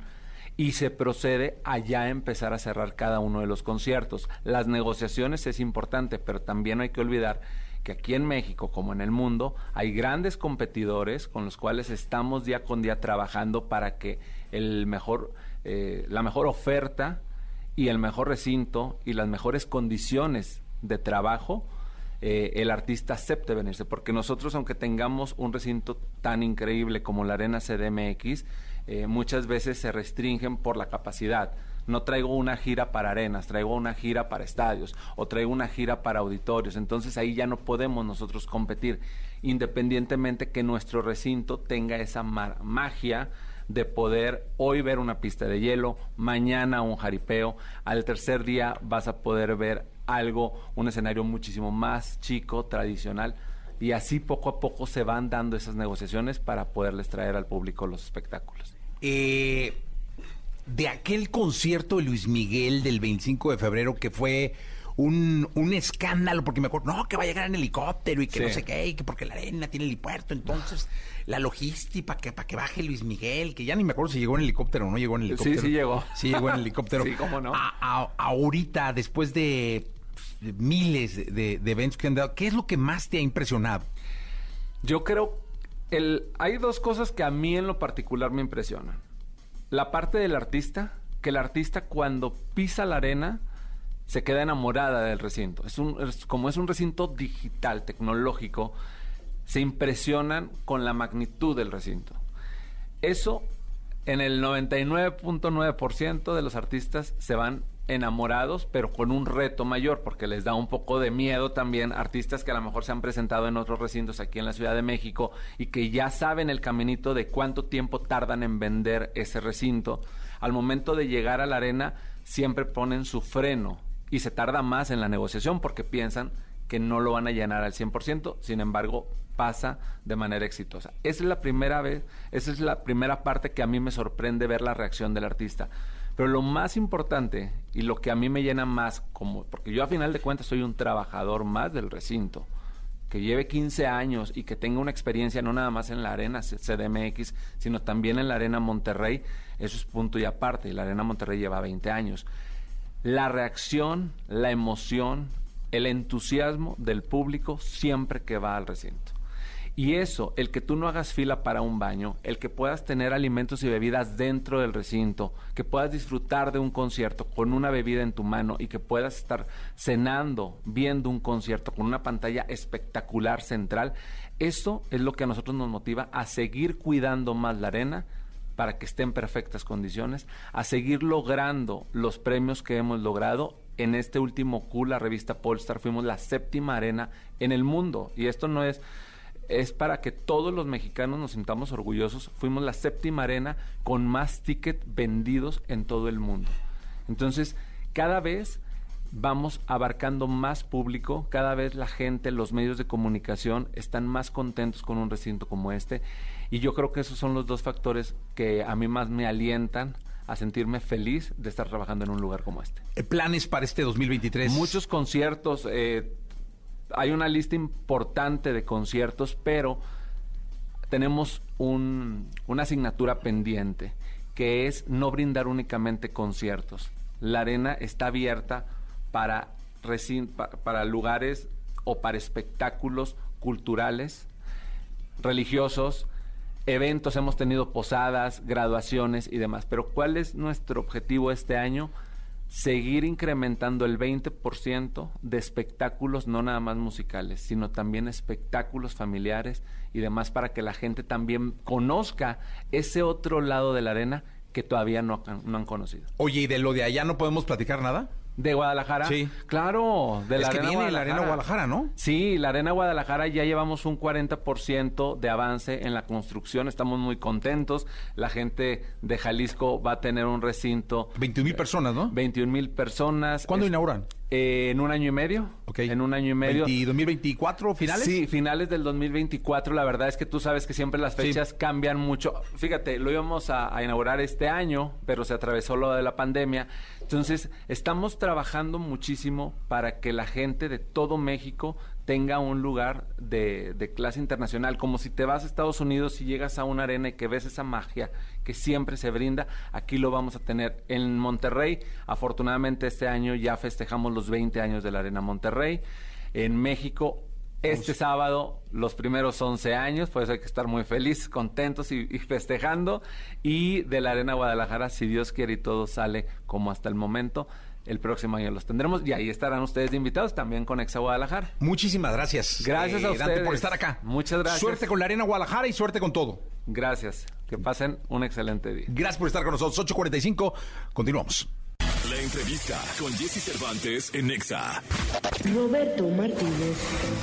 y se procede a ya empezar a cerrar cada uno de los conciertos. Las negociaciones es importante, pero también hay que olvidar que aquí en México, como en el mundo, hay grandes competidores con los cuales estamos día con día trabajando para que el mejor, eh, la mejor oferta y el mejor recinto y las mejores condiciones de trabajo eh, el artista acepte venirse, porque nosotros, aunque tengamos un recinto tan increíble como la Arena CDMX, eh, muchas veces se restringen por la capacidad. No traigo una gira para arenas, traigo una gira para estadios o traigo una gira para auditorios. Entonces ahí ya no podemos nosotros competir, independientemente que nuestro recinto tenga esa magia de poder hoy ver una pista de hielo, mañana un jaripeo, al tercer día vas a poder ver algo, un escenario muchísimo más chico, tradicional y así poco a poco se van dando esas negociaciones para poderles traer al público los espectáculos. Eh, de aquel concierto de Luis Miguel del 25 de febrero que fue un, escándalo, porque me acuerdo, no, que va a llegar en helicóptero y que no sé qué, y que porque la arena tiene helipuerto, entonces la logística para que, para que baje Luis Miguel, que ya ni me acuerdo si llegó en helicóptero o no llegó en helicóptero. Sí, sí llegó. Sí llegó en helicóptero. sí, cómo no. ahorita, después de, miles de, de eventos que han dado, ¿qué es lo que más te ha impresionado? Yo creo hay dos cosas que a mí en lo particular me impresionan. La parte del artista, que el artista cuando pisa la arena se queda enamorada del recinto. Es un, como es un recinto digital, tecnológico, se impresionan con la magnitud del recinto. Eso en el 99.9% de los artistas se van enamorados, pero con un reto mayor, porque les da un poco de miedo también artistas que a lo mejor se han presentado en otros recintos aquí en la Ciudad de México y que ya saben el caminito de cuánto tiempo tardan en vender ese recinto. Al momento de llegar a la arena, siempre ponen su freno y se tarda más en la negociación porque piensan que no lo van a llenar al 100%, sin embargo, pasa de manera exitosa. Esa es la primera vez, esa es la primera parte que a mí me sorprende ver la reacción del artista. Pero lo más importante y lo que a mí me llena más, como, porque yo a final de cuentas soy un trabajador más del recinto, que lleve 15 años y que tenga una experiencia no nada más en la arena CDMX, sino también en la arena Monterrey, eso es punto y aparte, y la arena Monterrey lleva 20 años. La reacción, la emoción, el entusiasmo del público siempre que va al recinto. Y eso, el que tú no hagas fila para un baño, el que puedas tener alimentos y bebidas dentro del recinto, que puedas disfrutar de un concierto con una bebida en tu mano y que puedas estar cenando, viendo un concierto con una pantalla espectacular central, eso es lo que a nosotros nos motiva a seguir cuidando más la arena para que esté en perfectas condiciones, a seguir logrando los premios que hemos logrado en este último Q, la revista Polestar, fuimos la séptima arena en el mundo. Y esto no es, es para que todos los mexicanos nos sintamos orgullosos. Fuimos la séptima arena con más tickets vendidos en todo el mundo. Entonces, cada vez vamos abarcando más público, cada vez la gente, los medios de comunicación están más contentos con un recinto como este. Y yo creo que esos son los dos factores que a mí más me alientan a sentirme feliz de estar trabajando en un lugar como este. ¿Planes para este 2023? Muchos conciertos. Eh, hay una lista importante de conciertos, pero tenemos un, una asignatura pendiente, que es no brindar únicamente conciertos. La arena está abierta para, para lugares o para espectáculos culturales, religiosos, eventos, hemos tenido posadas, graduaciones y demás. Pero ¿cuál es nuestro objetivo este año? Seguir incrementando el 20% de espectáculos, no nada más musicales, sino también espectáculos familiares y demás para que la gente también conozca ese otro lado de la arena que todavía no, no han conocido. Oye, ¿y de lo de allá no podemos platicar nada? ¿De Guadalajara? Sí. Claro, de la es que viene la Arena Guadalajara, ¿no? Sí, la Arena Guadalajara ya llevamos un 40% de avance en la construcción. Estamos muy contentos. La gente de Jalisco va a tener un recinto. 21 mil personas, ¿no? 21 mil personas. ¿Cuándo inauguran? Eh, en un año y medio. Ok. En un año y medio. ¿Y 2024 finales? Sí, finales del 2024. La verdad es que tú sabes que siempre las fechas cambian mucho. Fíjate, lo íbamos a, a inaugurar este año, pero se atravesó lo de la pandemia. Entonces, estamos trabajando muchísimo para que la gente de todo México tenga un lugar de, clase internacional, como si te vas a Estados Unidos y llegas a una arena y que ves esa magia que siempre se brinda, aquí lo vamos a tener en Monterrey. Afortunadamente este año ya festejamos los 20 años de la Arena Monterrey. En México este sábado, los primeros 11 años, pues hay que estar muy feliz, contentos y, festejando. Y de la Arena Guadalajara, si Dios quiere y todo sale como hasta el momento, el próximo año los tendremos y ahí estarán ustedes invitados también con Exa Guadalajara. Muchísimas gracias. Gracias a eh, ustedes. por estar acá. Muchas gracias. Suerte con la Arena Guadalajara y suerte con todo. Gracias. Que pasen un excelente día. Gracias por estar con nosotros. 8.45. Continuamos. La entrevista con Jesse Cervantes en Nexa. Roberto Martínez.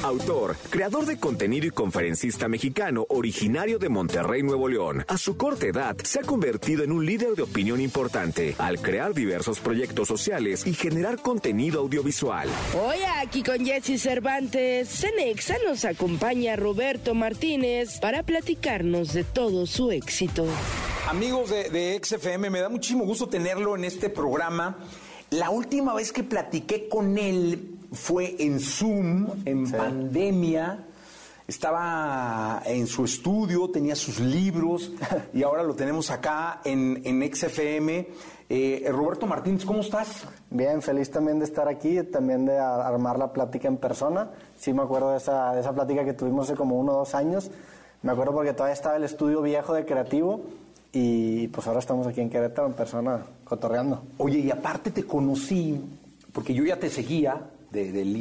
Autor, creador de contenido y conferencista mexicano originario de Monterrey, Nuevo León. A su corta edad se ha convertido en un líder de opinión importante al crear diversos proyectos sociales y generar contenido audiovisual. Hoy aquí con Jesse Cervantes, en Nexa nos acompaña Roberto Martínez para platicarnos de todo su éxito. Amigos de, de XFM, me da muchísimo gusto tenerlo en este programa. La última vez que platiqué con él fue en Zoom, en pandemia. Estaba en su estudio, tenía sus libros y ahora lo tenemos acá en, en XFM. Eh, Roberto Martínez, ¿cómo estás? Bien, feliz también de estar aquí, también de armar la plática en persona. Sí me acuerdo de esa, de esa plática que tuvimos hace como uno o dos años. Me acuerdo porque todavía estaba el estudio viejo de Creativo y pues ahora estamos aquí en Querétaro en persona cotorreando. Oye, y aparte te conocí, porque yo ya te seguía del,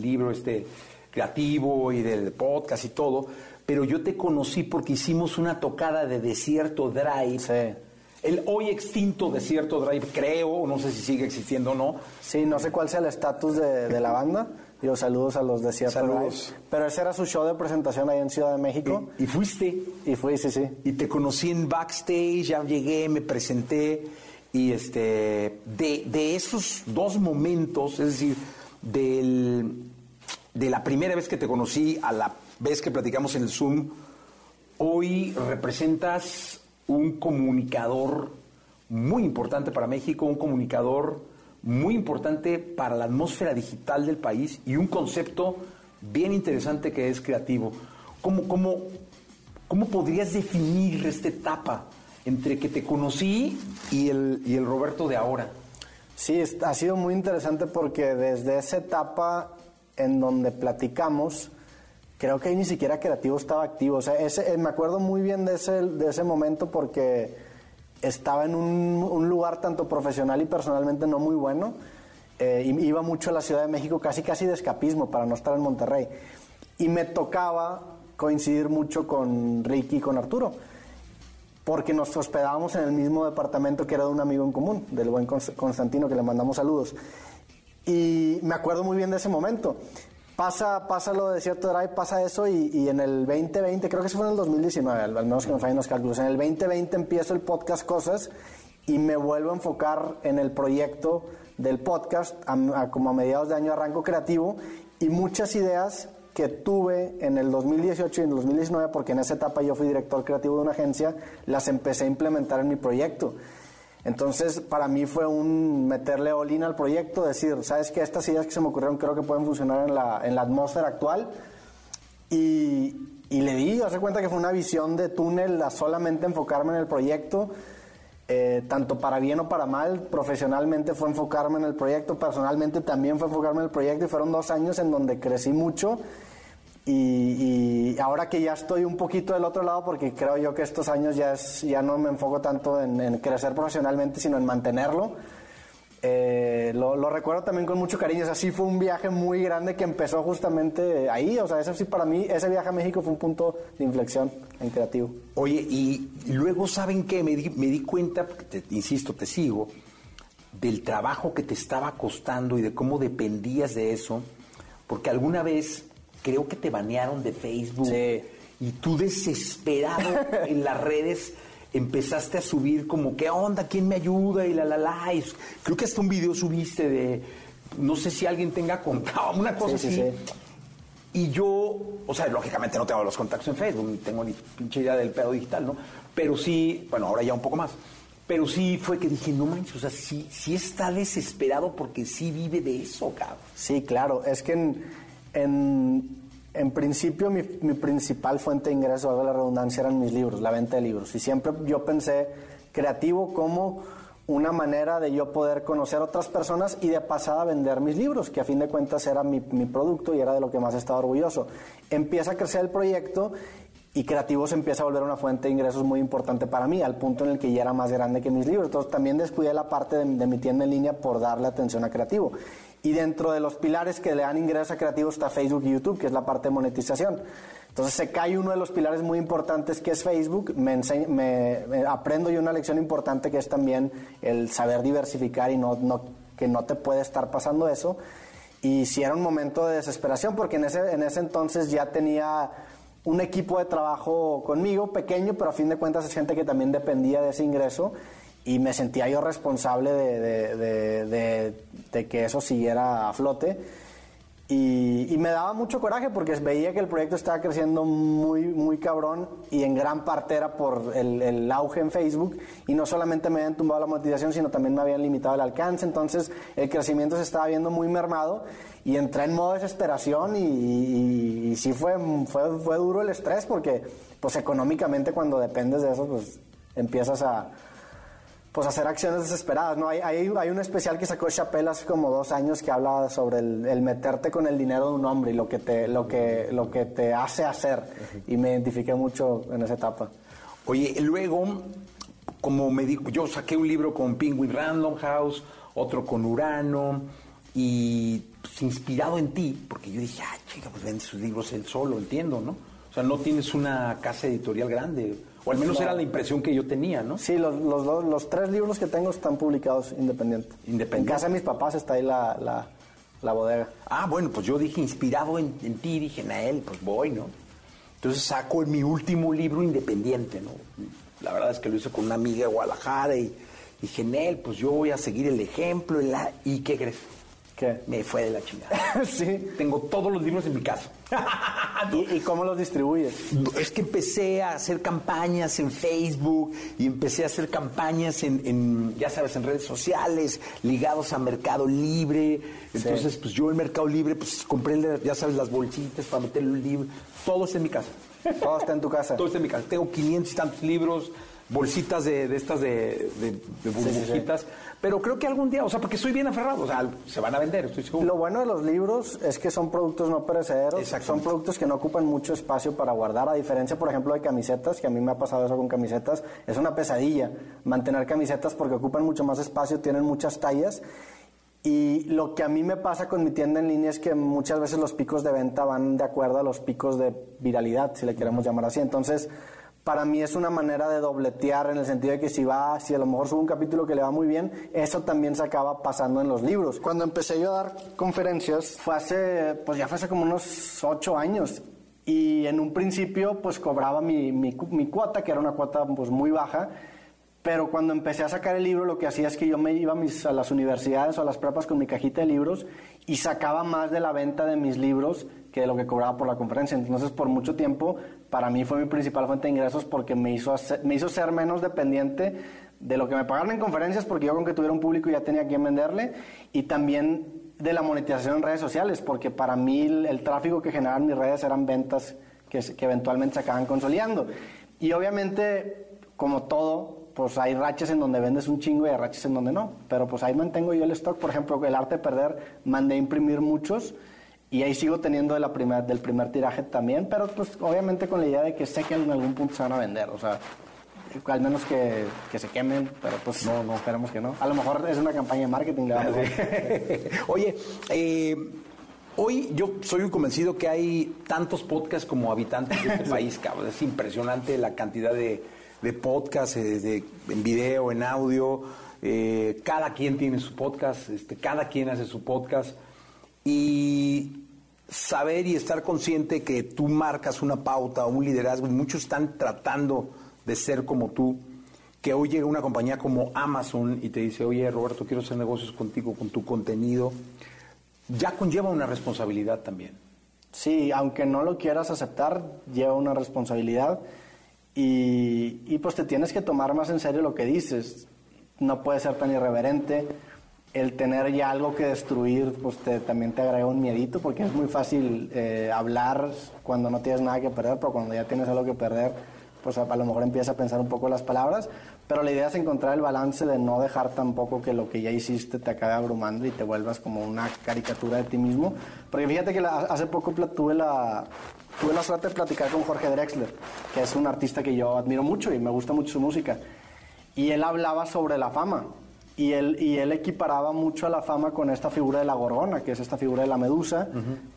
libro este creativo y del podcast y todo, pero yo te conocí porque hicimos una tocada de Desierto Drive el hoy extinto Desierto Drive, creo, no sé si sigue existiendo o no. Sí, no sé cuál sea el estatus de, la banda. Yo saludos a los Desierto saludos. Drive. Pero ese era su show de presentación ahí en Ciudad de México. ¿Y, fuiste? Y fui, sí, sí. Y te conocí en backstage, ya llegué, me presenté. Y este, de, de esos dos momentos, es decir, del, de la primera vez que te conocí a la vez que platicamos en el Zoom, hoy representas un comunicador muy importante para México, un comunicador muy importante para la atmósfera digital del país y un concepto bien interesante que es creativo. ¿Cómo, cómo, cómo podrías definir esta etapa entre que te conocí y el, y el Roberto de ahora? Sí, ha sido muy interesante porque desde esa etapa en donde platicamos, creo que ni siquiera creativo estaba activo. O sea, ese, eh, me acuerdo muy bien de ese, de ese momento porque estaba en un, lugar tanto profesional y personalmente no muy bueno. Eh, iba mucho a la Ciudad de México casi casi de escapismo para no estar en Monterrey. Y me tocaba coincidir mucho con Ricky y con Arturo, porque nos hospedábamos en el mismo departamento que era de un amigo en común, del buen Constantino, que le mandamos saludos. Y me acuerdo muy bien de ese momento pasa, pasa lo de cierto drive, pasa eso y, en el 2020, creo que eso fue en el 2019, al, menos que me fallen los cálculos, en el 2020 empiezo el podcast Cosas y me vuelvo a enfocar en el proyecto del podcast, como a mediados de año arranco creativo y muchas ideas que tuve en el 2018 y en el 2019, porque en esa etapa yo fui director creativo de una agencia, las empecé a implementar en mi proyecto. Entonces, para mí fue un meterle olina al proyecto, decir, sabes que estas ideas que se me ocurrieron creo que pueden funcionar en la, en la atmósfera actual. Y, y le di, hace cuenta que fue una visión de túnel a solamente enfocarme en el proyecto, eh, tanto para bien o para mal. Profesionalmente fue enfocarme en el proyecto, personalmente también fue enfocarme en el proyecto y fueron dos años en donde crecí mucho y, ahora que ya estoy un poquito del otro lado, porque creo yo que estos años ya, es, ya no me enfoco tanto en, crecer profesionalmente, sino en mantenerlo, eh, lo, recuerdo también con mucho cariño. así fue un viaje muy grande que empezó justamente ahí. O sea, ese sí para mí, ese viaje a México fue un punto de inflexión en creativo. Oye, y luego, ¿saben qué? Me di, me di cuenta, porque te, insisto, te sigo, del trabajo que te estaba costando y de cómo dependías de eso, porque alguna vez creo que te banearon de Facebook. Y tú desesperado en las redes empezaste a subir como, ¿qué onda? ¿Quién me ayuda? Y la, la, la. creo que hasta un video subiste de, no sé si alguien tenga contado, una cosa así. Y yo, o sea, lógicamente no tengo los contactos en Facebook, ni tengo ni pinche idea del pedo digital, ¿no? Pero sí, bueno, ahora ya un poco más. Pero sí fue que dije, no manches, o sea, sí, sí está desesperado porque sí vive de eso, cabrón. Sí, claro, es que en, en, principio mi, principal fuente de ingreso, hago la redundancia, eran mis libros, la venta de libros. Y siempre yo pensé creativo como una manera de yo poder conocer otras personas y de pasada vender mis libros, que a fin de cuentas era mi, producto y era de lo que más estaba orgulloso. Empieza a crecer el proyecto y creativo se empieza a volver una fuente de ingresos muy importante para mí, al punto en el que ya era más grande que mis libros. Entonces también descuidé la parte de mi tienda en línea por darle atención a creativo. Y dentro de los pilares que le dan ingresos a creativos está Facebook y YouTube, que es la parte de monetización. Entonces se cae uno de los pilares muy importantes que es Facebook. Me, me, aprendo yo una lección importante que es también el saber diversificar y no, no, que no te puede estar pasando eso. Y si era un momento de desesperación, porque en ese, en ese entonces ya tenía un equipo de trabajo conmigo, pequeño, pero a fin de cuentas es gente que también dependía de ese ingreso y me sentía yo responsable de, que eso siguiera a flote. Y, me daba mucho coraje porque veía que el proyecto estaba creciendo muy, muy cabrón y en gran parte era por el, auge en Facebook y no solamente me habían tumbado la monetización, sino también me habían limitado el alcance, entonces el crecimiento se estaba viendo muy mermado y entré en modo desesperación y, y, sí fue, fue, fue duro el estrés porque pues económicamente cuando dependes de eso pues empiezas a, pues hacer acciones desesperadas, ¿no? Hay, hay, hay, un especial que sacó Chappelle hace como dos años que habla sobre el, meterte con el dinero de un hombre y lo que te, lo que, lo que te hace hacer. Y me identifiqué mucho en esa etapa. Oye, luego, como me dijo, yo saqué un libro con Penguin Random House, otro con Urano, y pues, inspirado en ti, porque yo dije, ah, chica, pues vende sus libros él solo, entiendo, ¿no? O sea, no tienes una casa editorial grande. O al menos No. era la impresión que yo tenía, ¿no? Sí, los, los, los tres libros que tengo están publicados independiente. En casa de mis papás está ahí la, la, la bodega. Ah, bueno, pues yo dije, inspirado en, en ti, dije, Nael, pues voy, ¿no? Entonces saco mi último libro independiente, ¿no? La verdad es que lo hice con una amiga de Guadalajara y dije, Nel, pues yo voy a seguir el ejemplo. y la- ¿Y qué crees? ¿Qué? Me fue de la chingada. sí. Tengo todos los libros en mi casa. ¿Y, y cómo los distribuyes? Es que empecé a hacer campañas en Facebook y empecé a hacer campañas en, en, ya sabes, en redes sociales, ligados a Mercado Libre. Entonces, pues yo en Mercado Libre, pues compré, ya sabes, las bolsitas para meterle un libro. Todo está en mi casa. Todo está en tu casa. Todo está en mi casa. Tengo 500 y tantos libros, bolsitas de, de estas de, de- de burbujitas. Pero creo que algún día, o sea, porque soy bien aferrado, o sea, se van a vender, estoy seguro. Lo bueno de los libros es que son productos no perecederos, son productos que no ocupan mucho espacio para guardar, a diferencia, por ejemplo, de camisetas, que a mí me ha pasado eso con camisetas, es una pesadilla mantener camisetas porque ocupan mucho más espacio, tienen muchas tallas. Y lo que a mí me pasa con mi tienda en línea es que muchas veces los picos de venta van de acuerdo a los picos de viralidad, si le queremos llamar así. Entonces, para mí es una manera de dobletear en el sentido de que si va, si a lo mejor sube un capítulo que le va muy bien, eso también se acaba pasando en los libros. Cuando empecé yo a dar conferencias fue hace, pues ya fue hace como unos ocho años. Y en un principio pues cobraba mi, mi, cu- mi cuota, que era una cuota pues muy baja, pero cuando empecé a sacar el libro, lo que hacía es que yo me iba a, mis- a las universidades o a las prepas con mi cajita de libros y sacaba más de la venta de mis libros que lo que cobraba por la conferencia. Entonces, por mucho tiempo, para mí fue mi principal fuente de ingresos porque me hizo, hacer- me hizo ser menos dependiente de lo que me pagaron en conferencias, porque yo con que tuviera un público ya tenía quien venderle, y también de la monetización en redes sociales, porque para mí el, el tráfico que generaban mis redes eran ventas que, que eventualmente se acaban consolidando. Y obviamente, como todo, pues hay rachas en donde vendes un chingo y hay rachas en donde no. Pero pues ahí mantengo yo el stock. Por ejemplo, el arte de perder, mandé a imprimir muchos y ahí sigo teniendo de la primer, del primer tiraje también. Pero pues obviamente con la idea de que sé que en algún punto se van a vender. O sea, al menos que, que se quemen, pero pues no, no, esperemos que no. A lo mejor es una campaña de marketing. a- Oye, eh, hoy yo soy convencido que hay tantos podcasts como habitantes de este país, cabrón. Es impresionante la cantidad de, de podcasts eh, de- en video, en audio. Eh, cada quien tiene su podcast, este, cada quien hace su podcast. Y saber y estar consciente que tú marcas una pauta, un liderazgo, y muchos están tratando de ser como tú que hoy llega una compañía como Amazon y te dice, oye Roberto, quiero hacer negocios contigo, con tu contenido, ya conlleva una responsabilidad también. Sí, aunque no lo quieras aceptar, lleva una responsabilidad y, y, pues te tienes que tomar más en serio lo que dices. No puedes ser tan irreverente. El tener ya algo que destruir, pues te- también te agrega un miedito, porque es muy fácil eh, hablar cuando no tienes nada que perder, pero cuando ya tienes algo que perder, pues a, a lo mejor empiezas a pensar un poco las palabras. Pero la idea es encontrar el balance de no dejar tampoco que lo que ya hiciste te acabe abrumando y te vuelvas como una caricatura de ti mismo. Porque fíjate que hace poco tuve la, tuve la suerte de platicar con Jorge Drexler, que es un artista que yo admiro mucho y me gusta mucho su música. Y él hablaba sobre la fama. Y él, y él equiparaba mucho a la fama con esta figura de la gorgona, que es esta figura de la medusa,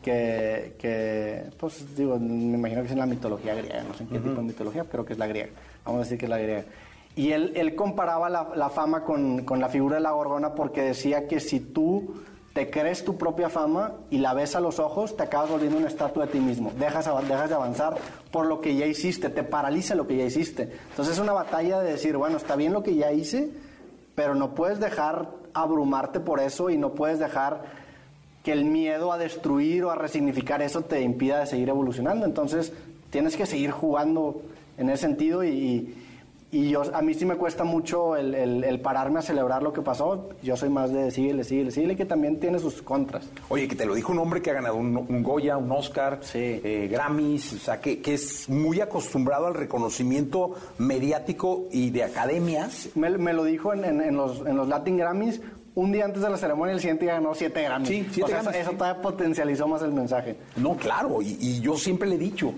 que, que, pues digo, me imagino que es en la mitología griega, no sé en qué tipo de mitología, creo que es la griega. Vamos a decir que es la griega. Y él, él comparaba la, la fama con, con la figura de la gorgona porque decía que si tú te crees tu propia fama y la ves a los ojos, te acabas volviendo una estatua de ti mismo. Dejas, dejas de avanzar por lo que ya hiciste, te paraliza lo que ya hiciste. Entonces es una batalla de decir, bueno, está bien lo que ya hice, pero no puedes dejar abrumarte por eso y no puedes dejar que el miedo a destruir o a resignificar eso te impida de seguir evolucionando. Entonces tienes que seguir jugando en ese sentido y, y yo, a mí sí me cuesta mucho el, el- el pararme a celebrar lo que pasó. Yo soy más de síguele, síguele, síguele, que también tiene sus contras. Oye, que te lo dijo un hombre que ha ganado un, un Goya, un Oscar, eh, Grammys, o sea, que, que es muy acostumbrado al reconocimiento mediático y de academias. Me, me lo dijo en, en- en los, en los Latin Grammys. Un día antes de la ceremonia, el siguiente día ganó siete Grammys. Sí, siete O sea, Grammys, Eso sí. todavía potencializó más el mensaje. No, claro, y, y yo siempre le he dicho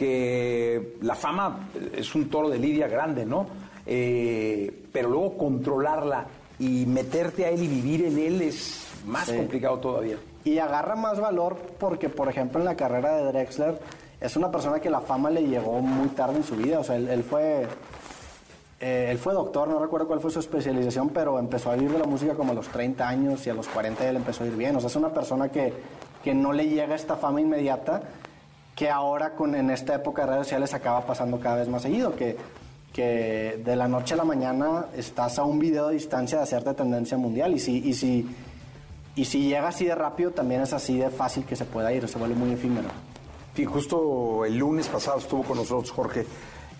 que la fama es un toro de lidia grande, ¿no? Eh, pero luego controlarla y meterte a él y vivir en él es más Sí. complicado todavía. Y agarra más valor porque, por ejemplo, en la carrera de Drexler, es una persona que la fama le llegó muy tarde en su vida. O sea, él, fue. Eh, él fue doctor, no recuerdo cuál fue su especialización, pero empezó a vivir de la música como a los 30 años y a los 40 él empezó a ir bien. O sea, es una persona que, que no le llega esta fama inmediata, que ahora con, en esta época de redes sociales acaba pasando cada vez más seguido, que, que de la noche a la mañana estás a un video de distancia de hacerte tendencia mundial y si, y si, y si llega así de rápido también es así de fácil que se pueda ir, se vuelve muy efímero. Y justo el lunes pasado estuvo con nosotros Jorge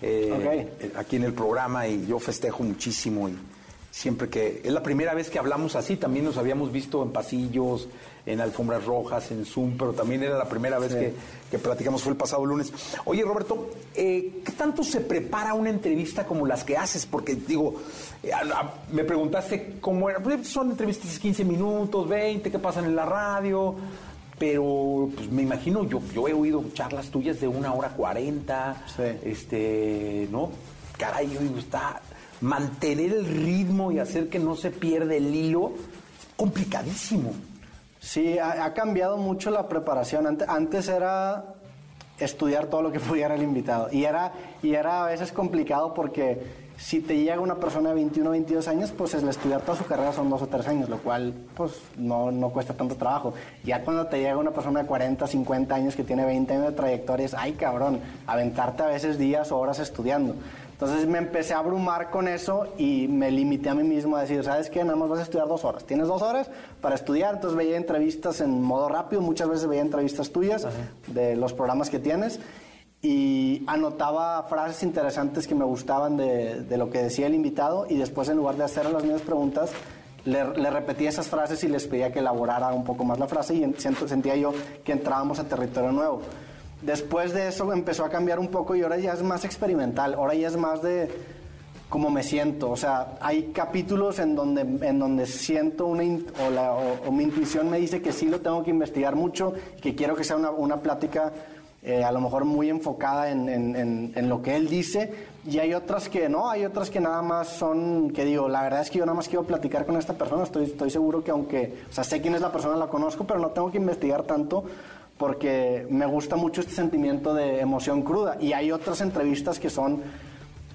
eh, eh, aquí en el programa y yo festejo muchísimo y siempre que es la primera vez que hablamos así, también nos habíamos visto en pasillos, en alfombras rojas, en Zoom, pero también era la primera vez que, platicamos, fue el pasado lunes. Oye, Roberto, eh, ¿qué tanto se prepara una entrevista como las que haces? Porque digo, me preguntaste cómo era, pues, son entrevistas de 15 minutos, 20, ¿qué pasan en la radio? pero pues me imagino, yo, yo he oído charlas tuyas de una hora cuarenta, este, ¿no? Caray, yo digo, está, mantener el ritmo y hacer que no se pierda el hilo, complicadísimo. Sí, ha, cambiado mucho la preparación. Antes, antes, era estudiar todo lo que pudiera el invitado. Y era, y era a veces complicado porque si te llega una persona de 21 o 22 años, pues el estudiar toda su carrera son dos o tres años, lo cual pues no, no cuesta tanto trabajo. Ya cuando te llega una persona de 40, 50 años que tiene 20 años de trayectoria, es, ay cabrón, aventarte a veces días o horas estudiando. Entonces me empecé a abrumar con eso y me limité a mí mismo a decir, ¿sabes qué? Nada más vas a estudiar dos horas. Tienes dos horas para estudiar, entonces veía entrevistas en modo rápido, muchas veces veía entrevistas tuyas de los programas que tienes y anotaba frases interesantes que me gustaban de, de, lo que decía el invitado y después en lugar de hacer las mismas preguntas, le, le, repetía esas frases y les pedía que elaborara un poco más la frase y sentía yo que entrábamos a territorio nuevo. Después de eso empezó a cambiar un poco y ahora ya es más experimental, ahora ya es más de cómo me siento. O sea, hay capítulos en donde, en donde siento una, o, o, mi intuición me dice que sí lo tengo que investigar mucho, que quiero que sea una, una plática eh, a lo mejor muy enfocada en, en, en, lo que él dice. Y hay otras que no, hay otras que nada más son, que digo, la verdad es que yo nada más quiero platicar con esta persona. Estoy, estoy seguro que aunque, o sea, sé quién es la persona, la conozco, pero no tengo que investigar tanto porque me gusta mucho este sentimiento de emoción cruda. Y hay otras entrevistas que son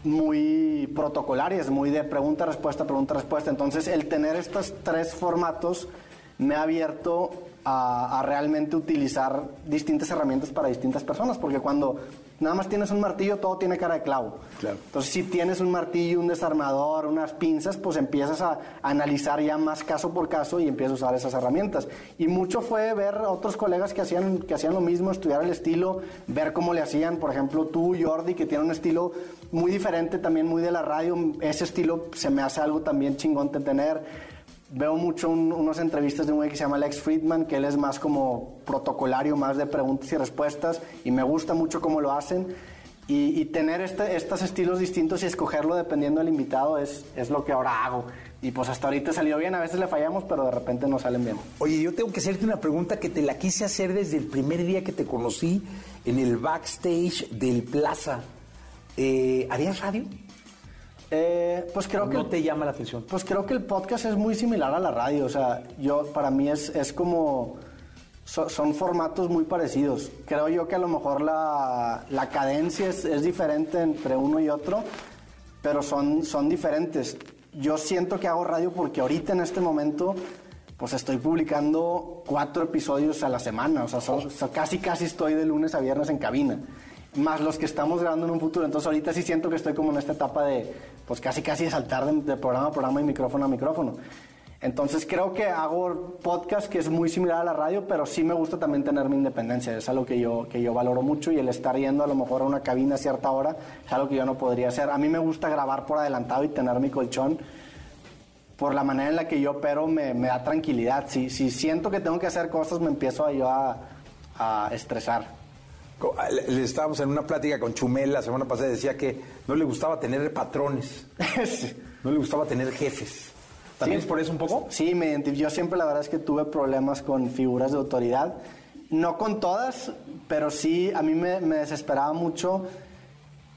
muy protocolarias, muy de pregunta, respuesta, pregunta, respuesta. Entonces, el tener estos tres formatos me ha abierto a, realmente utilizar distintas herramientas para distintas personas, porque cuando nada más tienes un martillo, todo tiene cara de clavo. Entonces, si tienes un martillo, un desarmador, unas pinzas, pues empiezas a, analizar ya más caso por caso y empiezas a usar esas herramientas. Y mucho fue ver otros colegas que hacían, que hacían lo mismo, estudiar el estilo, ver cómo le hacían, por ejemplo, tú, Jordi, que tiene un estilo muy diferente, también muy de la radio, ese estilo se me hace algo también chingón de tener veo mucho unas entrevistas de un güey que se llama Alex Friedman, que él es más como protocolario, más de preguntas y respuestas, y me gusta mucho cómo lo hacen. Y, tener este, estos estilos distintos y escogerlo dependiendo del invitado es, es lo que ahora hago. Y pues hasta ahorita salió bien, a veces le fallamos, pero de repente no salen bien. Oye, yo tengo que hacerte una pregunta que te la quise hacer desde el primer día que te conocí en el backstage del Plaza. Eh, ¿Harías radio? Eh, pues creo que... ¿No te llama la atención? Pues creo que el podcast es muy similar a la radio. O sea, yo, para mí es, es como... son formatos muy parecidos. Creo yo que a lo mejor la, la cadencia es, es, diferente entre uno y otro, pero son, son diferentes. Yo siento que hago radio porque ahorita en este momento pues estoy publicando cuatro episodios a la semana. O sea, casi casi estoy de lunes a viernes en cabina más los que estamos grabando en un futuro. Entonces ahorita sí siento que estoy como en esta etapa de, pues casi casi de saltar de, programa a programa y micrófono a micrófono. Entonces creo que hago podcast que es muy similar a la radio, pero sí me gusta también tener mi independencia. Es algo que yo, que yo valoro mucho y el estar yendo a lo mejor a una cabina a cierta hora es algo que yo no podría hacer. A mí me gusta grabar por adelantado y tener mi colchón. Por la manera en la que yo opero me, me da tranquilidad. Si, si siento que tengo que hacer cosas me empiezo a yo a, a estresar. Estábamos en una plática con Chumel la semana pasada y decía que no le gustaba tener patrones. No le gustaba tener jefes. ¿También es por eso un poco? Sí, me yo siempre la verdad es que tuve problemas con figuras de autoridad. No con todas, pero sí a mí me, desesperaba mucho.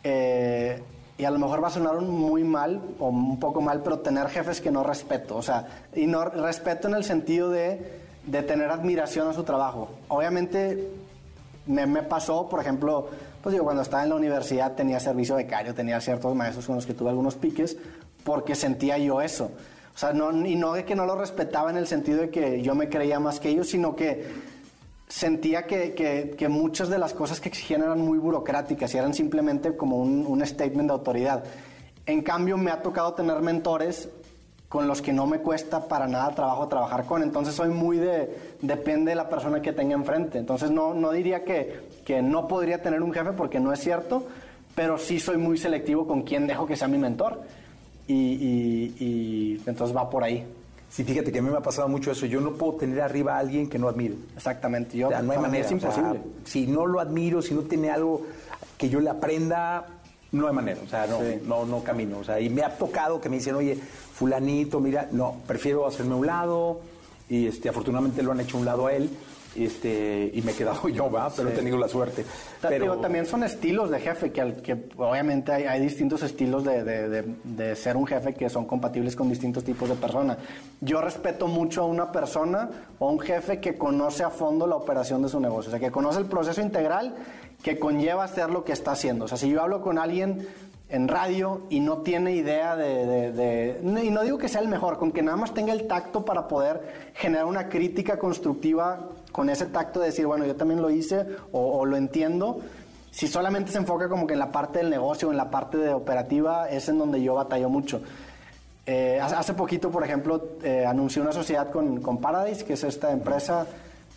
Eh, y a lo mejor va a sonar muy mal o un poco mal, pero tener jefes que no respeto. O sea, y no respeto en el sentido de, de tener admiración a su trabajo. Obviamente me, pasó, por ejemplo, pues digo, cuando estaba en la universidad tenía servicio becario, tenía ciertos maestros con los que tuve algunos piques, porque sentía yo eso. O sea, no, y no de que no lo respetaba en el sentido de que yo me creía más que ellos, sino que sentía que, que, que muchas de las cosas que exigían eran muy burocráticas y eran simplemente como un, un statement de autoridad. En cambio, me ha tocado tener mentores con los que no me cuesta para nada trabajo trabajar con. Entonces soy muy de, depende de la persona que tenga enfrente. Entonces no, no diría que, que no podría tener un jefe porque no es cierto, pero sí soy muy selectivo con quién dejo que sea mi mentor. Y, y- y entonces va por ahí. Sí, fíjate que a mí me ha pasado mucho eso. Yo no puedo tener arriba a alguien que no admire. Exactamente. Yo, O sea, no hay manera. es o sea, imposible. si no lo admiro, si no tiene algo que yo le aprenda, no hay manera. O sea, no, no, no camino. O sea, y me ha tocado que me dicen, oye, fulanito, mira, no, prefiero hacerme a un lado. Y este, afortunadamente lo han hecho a un lado a él. Este, y me he quedado yo, ¿va? Pero Sí. he tenido la suerte. Pero digo, también son estilos de jefe, que, que obviamente hay, hay distintos estilos de, de- de- de ser un jefe que son compatibles con distintos tipos de personas. Yo respeto mucho a una persona o a un jefe que conoce a fondo la operación de su negocio, o sea, que conoce el proceso integral que conlleva hacer lo que está haciendo. O sea, si yo hablo con alguien en radio y no tiene idea de, de- y no digo que sea el mejor, con que nada más tenga el tacto para poder generar una crítica constructiva con ese tacto de decir, bueno, yo también lo hice o, lo entiendo. Si solamente se enfoca como que en la parte del negocio, en la parte de operativa, es en donde yo batallo mucho. Eh, hace hace poquito, por ejemplo, eh, anuncié una sociedad con, con Paradise, que es esta empresa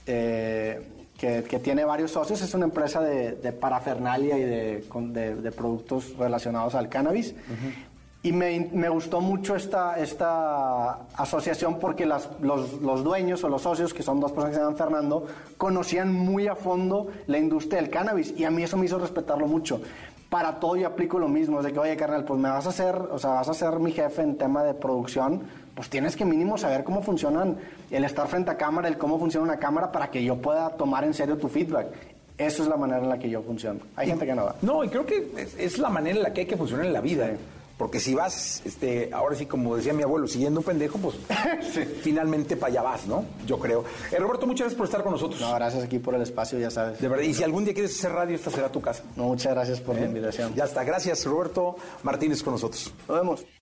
eh, que, que tiene varios socios. Es una empresa de, de parafernalia y de, de- de productos relacionados al cannabis. Y me, me gustó mucho esta, esta asociación porque las- los, los dueños o los socios, que son dos personas que se llaman Fernando, conocían muy a fondo la industria del cannabis y a mí eso me hizo respetarlo mucho. Para todo yo aplico lo mismo, es de que, oye, carnal, pues me vas a hacer, o sea, vas a ser mi jefe en tema de producción, pues tienes que mínimo saber cómo funcionan, el estar frente a cámara, el cómo funciona una cámara para que yo pueda tomar en serio tu feedback. Eso es la manera en la que yo funciono. Hay gente que no va. No, y creo que es, es la manera en la que hay que funcionar en la vida. Porque si vas, este, ahora sí, como decía mi abuelo, siguiendo un pendejo, pues finalmente para allá vas, ¿no? Yo creo. Eh, Roberto, muchas gracias por estar con nosotros. No, gracias aquí por el espacio, ya sabes. De verdad, y si algún día quieres hacer radio, esta será tu casa. No, muchas gracias por la ¿Eh? invitación. Ya está, gracias Roberto Martínez con nosotros. Nos vemos.